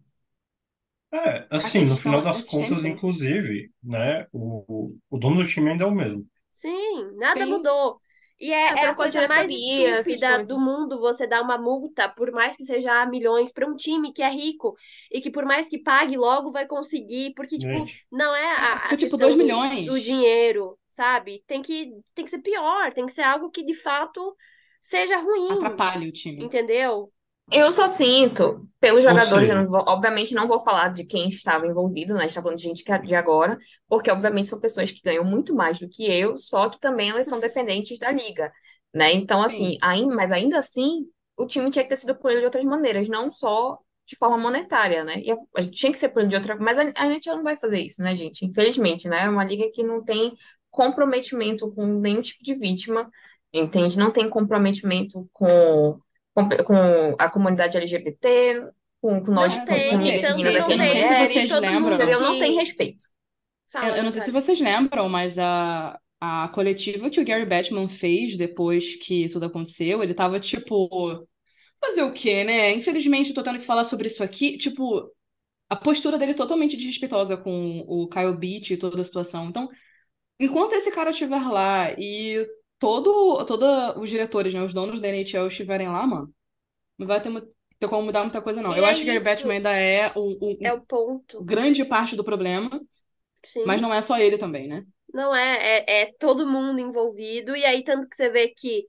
É, A assim, no final das contas, tempo. inclusive, né, o, o dono do time ainda é o mesmo. Sim, nada Sim. mudou. E É, é, a coisa mais estúpida do mundo você dar uma multa, por mais que seja milhões, pra um time que é rico e que por mais que pague logo vai conseguir, porque, tipo, Gente, não é a, a tipo questão 2 do, do milhões. dinheiro, sabe? Tem que, tem que ser pior, tem que ser algo que de fato seja ruim, Atrapalha o time. entendeu? Eu só sinto, pelos ou jogadores, eu seja, não vou- obviamente não vou falar de quem estava envolvido, né? A gente tá falando de gente que é de agora, porque obviamente são pessoas que ganham muito mais do que eu, só que também elas são dependentes da liga, né? Então, assim, Sim. mas ainda assim, o time tinha que ter sido punido de outras maneiras, não só de forma monetária, né? E a, a gente tinha que ser punido de outra, mas a, a gente não vai fazer isso, né, gente? Infelizmente, né? É uma liga que não tem comprometimento com nenhum tipo de vítima, entende? Não tem comprometimento com com, com a comunidade LGBT, com, com nós, Não com, É, com tem, amigas tanto meninas aqui, eu não sei se vocês lembram, entendeu? Não tem respeito. eu, Fala, eu não sei se vocês lembram, mas a, a coletiva que o Gary Bettman fez depois que tudo aconteceu, ele tava tipo, fazer o quê, né? Infelizmente, eu tô tendo que falar sobre isso aqui. Tipo, a postura dele é totalmente desrespeitosa com o Kyle Beach e toda a situação. Então, enquanto esse cara estiver lá e todo, todos os diretores, né, os donos da NHL estiverem lá, mano, não vai ter, ter como mudar muita coisa, não. E Eu é acho que Gary Bettman isso, ainda é um, um- é o ponto. grande parte do problema, mas Sim. não é só ele também, né? Não é, é, é todo mundo envolvido, e aí tanto que você vê que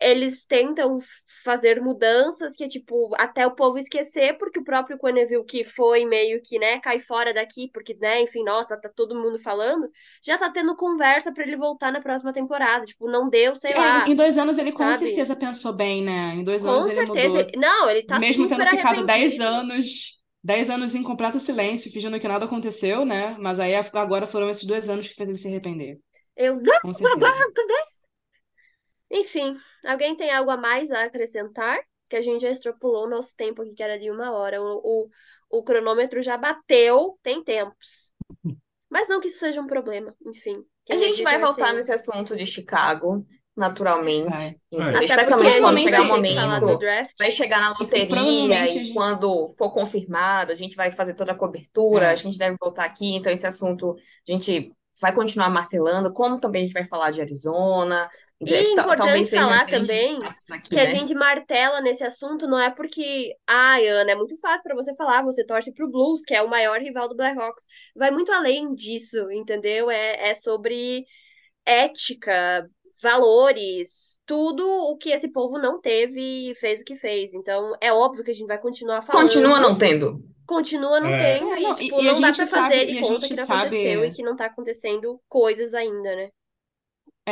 eles tentam fazer mudanças que, tipo, até o povo esquecer, porque o próprio Quenneville, que foi meio que, né, cai fora daqui, porque, né, enfim, nossa, tá todo mundo falando, já tá tendo conversa pra ele voltar na próxima temporada. Tipo, não deu, sei É, lá, em, dois anos ele com sabe? certeza pensou bem, né? Em dois Com anos ele certeza. mudou. Não, ele tá Mesmo tendo super ficado 10 arrependido. anos, 10 anos em completo silêncio, fingindo que nada aconteceu, né? Mas aí agora foram esses dois anos que fez ele se arrepender. Eu. Com certeza. Enfim, alguém tem algo a mais a acrescentar? que a gente já extrapolou o nosso tempo aqui, que era de uma hora. O, o, o cronômetro já bateu, tem tempos. Mas não que isso seja um problema, enfim. A gente vai voltar nesse assunto de Chicago, naturalmente. Até Especialmente quando chegar o momento. Vai chegar na loteria e quando for confirmado, a gente vai fazer toda a cobertura, É. a gente deve voltar aqui. Então, esse assunto a gente vai continuar martelando, como também a gente vai falar de Arizona. E é de- ta- importante falar as grandes também aqui, que a né? gente martela nesse assunto não é porque, ai, Ana, é muito fácil pra você falar, você torce pro Blues, que é o maior rival do Blackhawks. Vai muito além disso, entendeu? É, é sobre ética, valores, tudo o que esse povo não teve e fez o que fez. Então, é óbvio que a gente vai continuar falando. Continua não tendo. Continua não É. tendo, É, e, não, tipo, e- e a não dá pra sabe- fazer e de a conta que não sabe- aconteceu e que não tá acontecendo coisas ainda, né?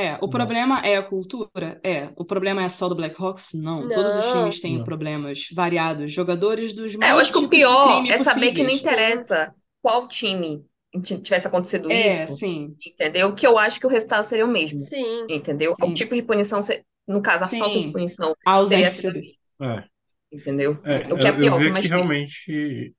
É, o problema é a cultura? É. O problema é só do Blackhawks? Não. Todos os Não. times têm Não. problemas variados. Jogadores dos É, eu mais acho que o tipos de pior crime é saber que não possíveis. interessa qual time tivesse acontecido É, isso, sim. entendeu? Que eu acho que o resultado seria o mesmo, Sim. entendeu? Sim. O tipo de punição, no caso, a Sim. falta de punição A teria ausência sido a de... mesma, É, entendeu? é, O que é eu, eu pior, vi que é mais que triste. realmente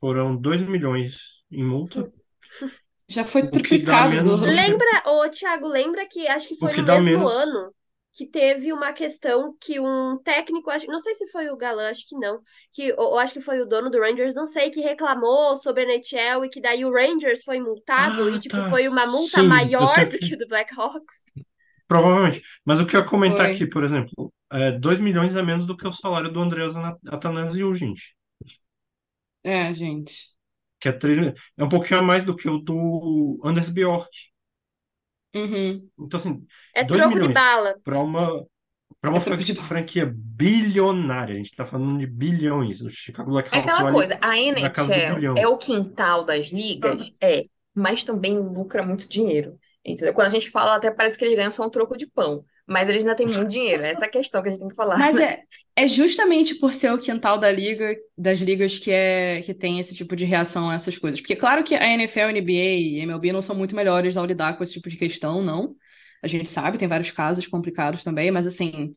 foram 2 milhões em multa, Já foi O que dá triplicado. menos do- Lembra, ô Thiago, lembra que acho que foi que no dá mesmo menos- ano que teve uma questão que um técnico, acho, não sei se foi o Galã, acho que não, que ou, ou acho que foi o dono do Rangers, não sei, que reclamou sobre a NHL e que daí o Rangers foi multado Ah, e tipo tá. foi uma multa Sim, maior do que- que o do Blackhawks. provavelmente. Mas o que eu ia comentar Foi. aqui, por exemplo, é 2 milhões a menos do que o salário do Andreas Athanasiou, gente. É, gente. Que é 3 milhões. É um pouquinho a mais do que o do Anders Bjork. Uhum. Então, assim, É troco de bala. para uma, para uma É troco de franquia, franquia bilionária, a gente tá falando de bilhões. O Chicago É aquela coisa, a NHL é o quintal das ligas? É, mas também lucra muito dinheiro, entendeu? Quando a gente fala, até parece que eles ganham só um troco de pão, mas eles ainda têm muito dinheiro. Essa é a questão que a gente tem que falar. Mas é, é justamente por ser o quintal da liga, das ligas que é que tem esse tipo de reação a essas coisas. Porque claro que a NFL, NBA e MLB não são muito melhores ao lidar com esse tipo de questão, não. A gente sabe, tem vários casos complicados também, mas assim,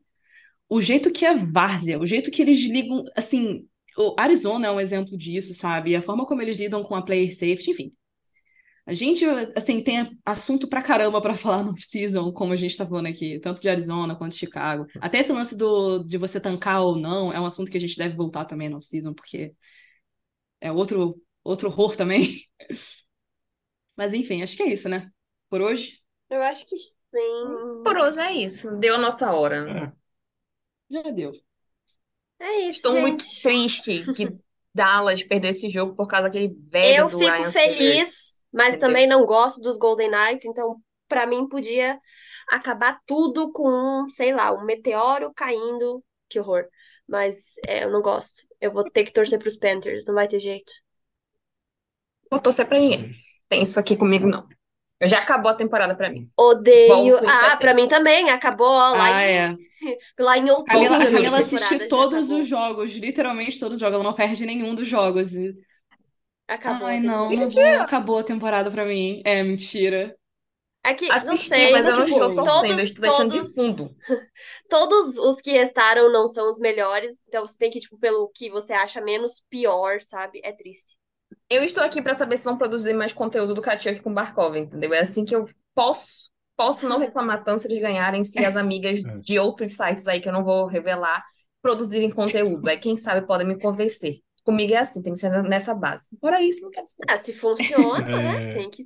o jeito que a várzea, o jeito que eles ligam, assim, o Arizona é um exemplo disso, sabe? A forma como eles lidam com a player safety, enfim. A gente, assim, tem assunto pra caramba pra falar no off-season, como a gente tá falando aqui, tanto de Arizona quanto de Chicago. Até esse lance do, de você tancar ou não é um assunto que a gente deve voltar também no off-season, porque é outro, outro horror também. Mas enfim, acho que é isso, né? Por hoje, Eu acho que sim. Por hoje é isso, deu a nossa hora. É, já deu. É isso, Estou muito gente. triste que Dallas perdeu esse jogo por causa daquele velho Eu do fico Ryan feliz, mas também não gosto dos Golden Knights, então pra mim podia acabar tudo com um, sei lá, um meteoro caindo. Que horror. Mas é, eu não gosto. Eu vou ter que torcer pros Panthers, não vai ter jeito. Vou torcer pra ninguém. Tem isso aqui comigo, não. Já acabou a temporada pra mim. Odeio. Ah, pra mim também. Acabou ó, lá, Ah, em, é. lá em outubro. Camila, a Camila assistiu todos acabou. os jogos, literalmente todos os jogos. Ela não perde nenhum dos jogos. E- Acabou. a Ai, não, temporada. não vou. Acabou a temporada pra mim. É, mentira. É que, não Assisti, sei, mas eu não tipo, estou torcendo, eu estou deixando de todos, fundo. todos os que restaram não são os melhores, então você tem que, tipo, pelo que você acha menos pior, sabe? É triste. Eu estou aqui para saber se vão produzir mais conteúdo do Katiuk com Barkov, entendeu? É assim que eu posso, posso não reclamar tanto se eles ganharem, se as amigas É. de outros sites aí que eu não vou revelar produzirem conteúdo. Aí quem sabe podem me convencer. Comigo é assim, tem que ser nessa base. Fora isso, não quero saber. Ah, se funciona, né? É, Tem que.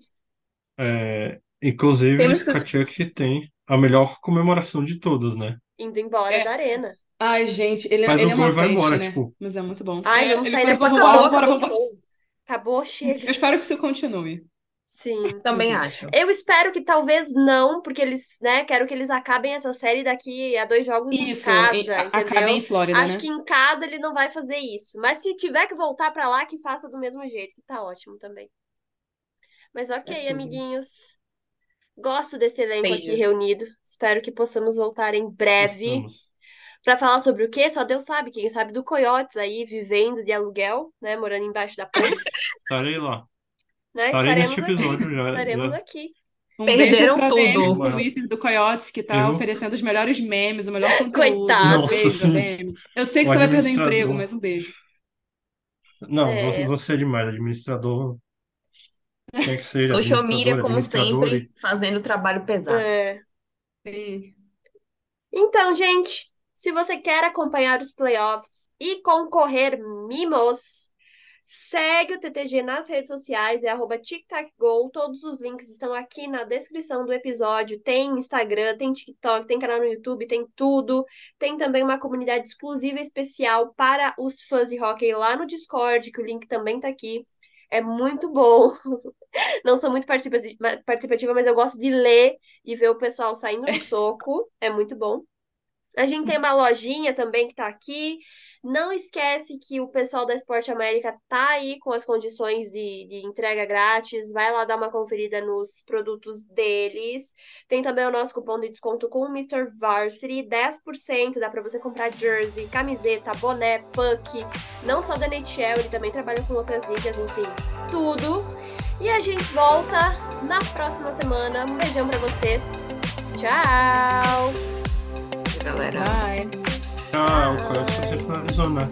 é, inclusive, Temos que- Kachuk tem a melhor comemoração de todas, né? Indo embora É. da arena. Ai, gente, ele, Faz ele o é gol e vai embora, né? tipo. Mas é muito bom. Ai, É, vamos ele sair foi, o vamos. show. Acabou, chega. Eu espero que isso continue. Sim. Também Uhum. acho. Eu espero que talvez não, porque eles, né, quero que eles acabem essa série daqui a dois jogos em Isso, casa, e- entendeu? acabe em Flórida, Acho né? que em casa ele não vai fazer isso. Mas se tiver que voltar pra lá, que faça do mesmo jeito, que tá ótimo também. Mas ok, É amiguinhos. Gosto desse elenco aqui Beijos. reunido. Espero que possamos voltar em breve. Pra falar sobre o quê? Só Deus sabe. Quem sabe do Coyotes aí vivendo de aluguel, né, morando embaixo da ponte, Estarei lá. Né? Estarei neste Estaremos aqui. episódio já. Estaremos já. aqui. Um Perderam beijo pra tudo. No Twitter do Coyotes, que tá Eu- oferecendo os melhores memes, o melhor conteúdo. Coitado. Um Nossa, beijo. DM. Eu sei que O você vai perder administrador. emprego, mas um beijo. Não, É. você, você é demais, administrador. Tem que ser administrador, media, como sempre, fazendo o trabalho pesado. É. Sim. Então, gente, se você quer acompanhar os playoffs e concorrer mimos, segue o TTG nas redes sociais, é arroba TicTacGol. Todos os links estão aqui na descrição do episódio. Tem Instagram, tem TikTok, tem canal no YouTube, tem tudo. Tem também uma comunidade exclusiva especial para os fãs de hockey lá no Discord, que o link também tá aqui. É muito bom. Não sou muito participa- participativa, mas eu gosto de ler e ver o pessoal saindo no soco. É muito bom. A gente tem uma lojinha também que tá aqui. Não esquece que o pessoal da Esporte América tá aí com as condições de, de entrega grátis. Vai lá dar uma conferida nos produtos deles. Tem também o nosso cupom de desconto com o Mr. Varsity, 10%. Dá pra você comprar jersey, camiseta, boné, puck. Não só da NHL, ele também trabalha com outras ligas, enfim, tudo. E a gente volta na próxima semana. Um beijão pra vocês. Tchau! Galera. Bye. Ah, o Coyote você finalizou, né?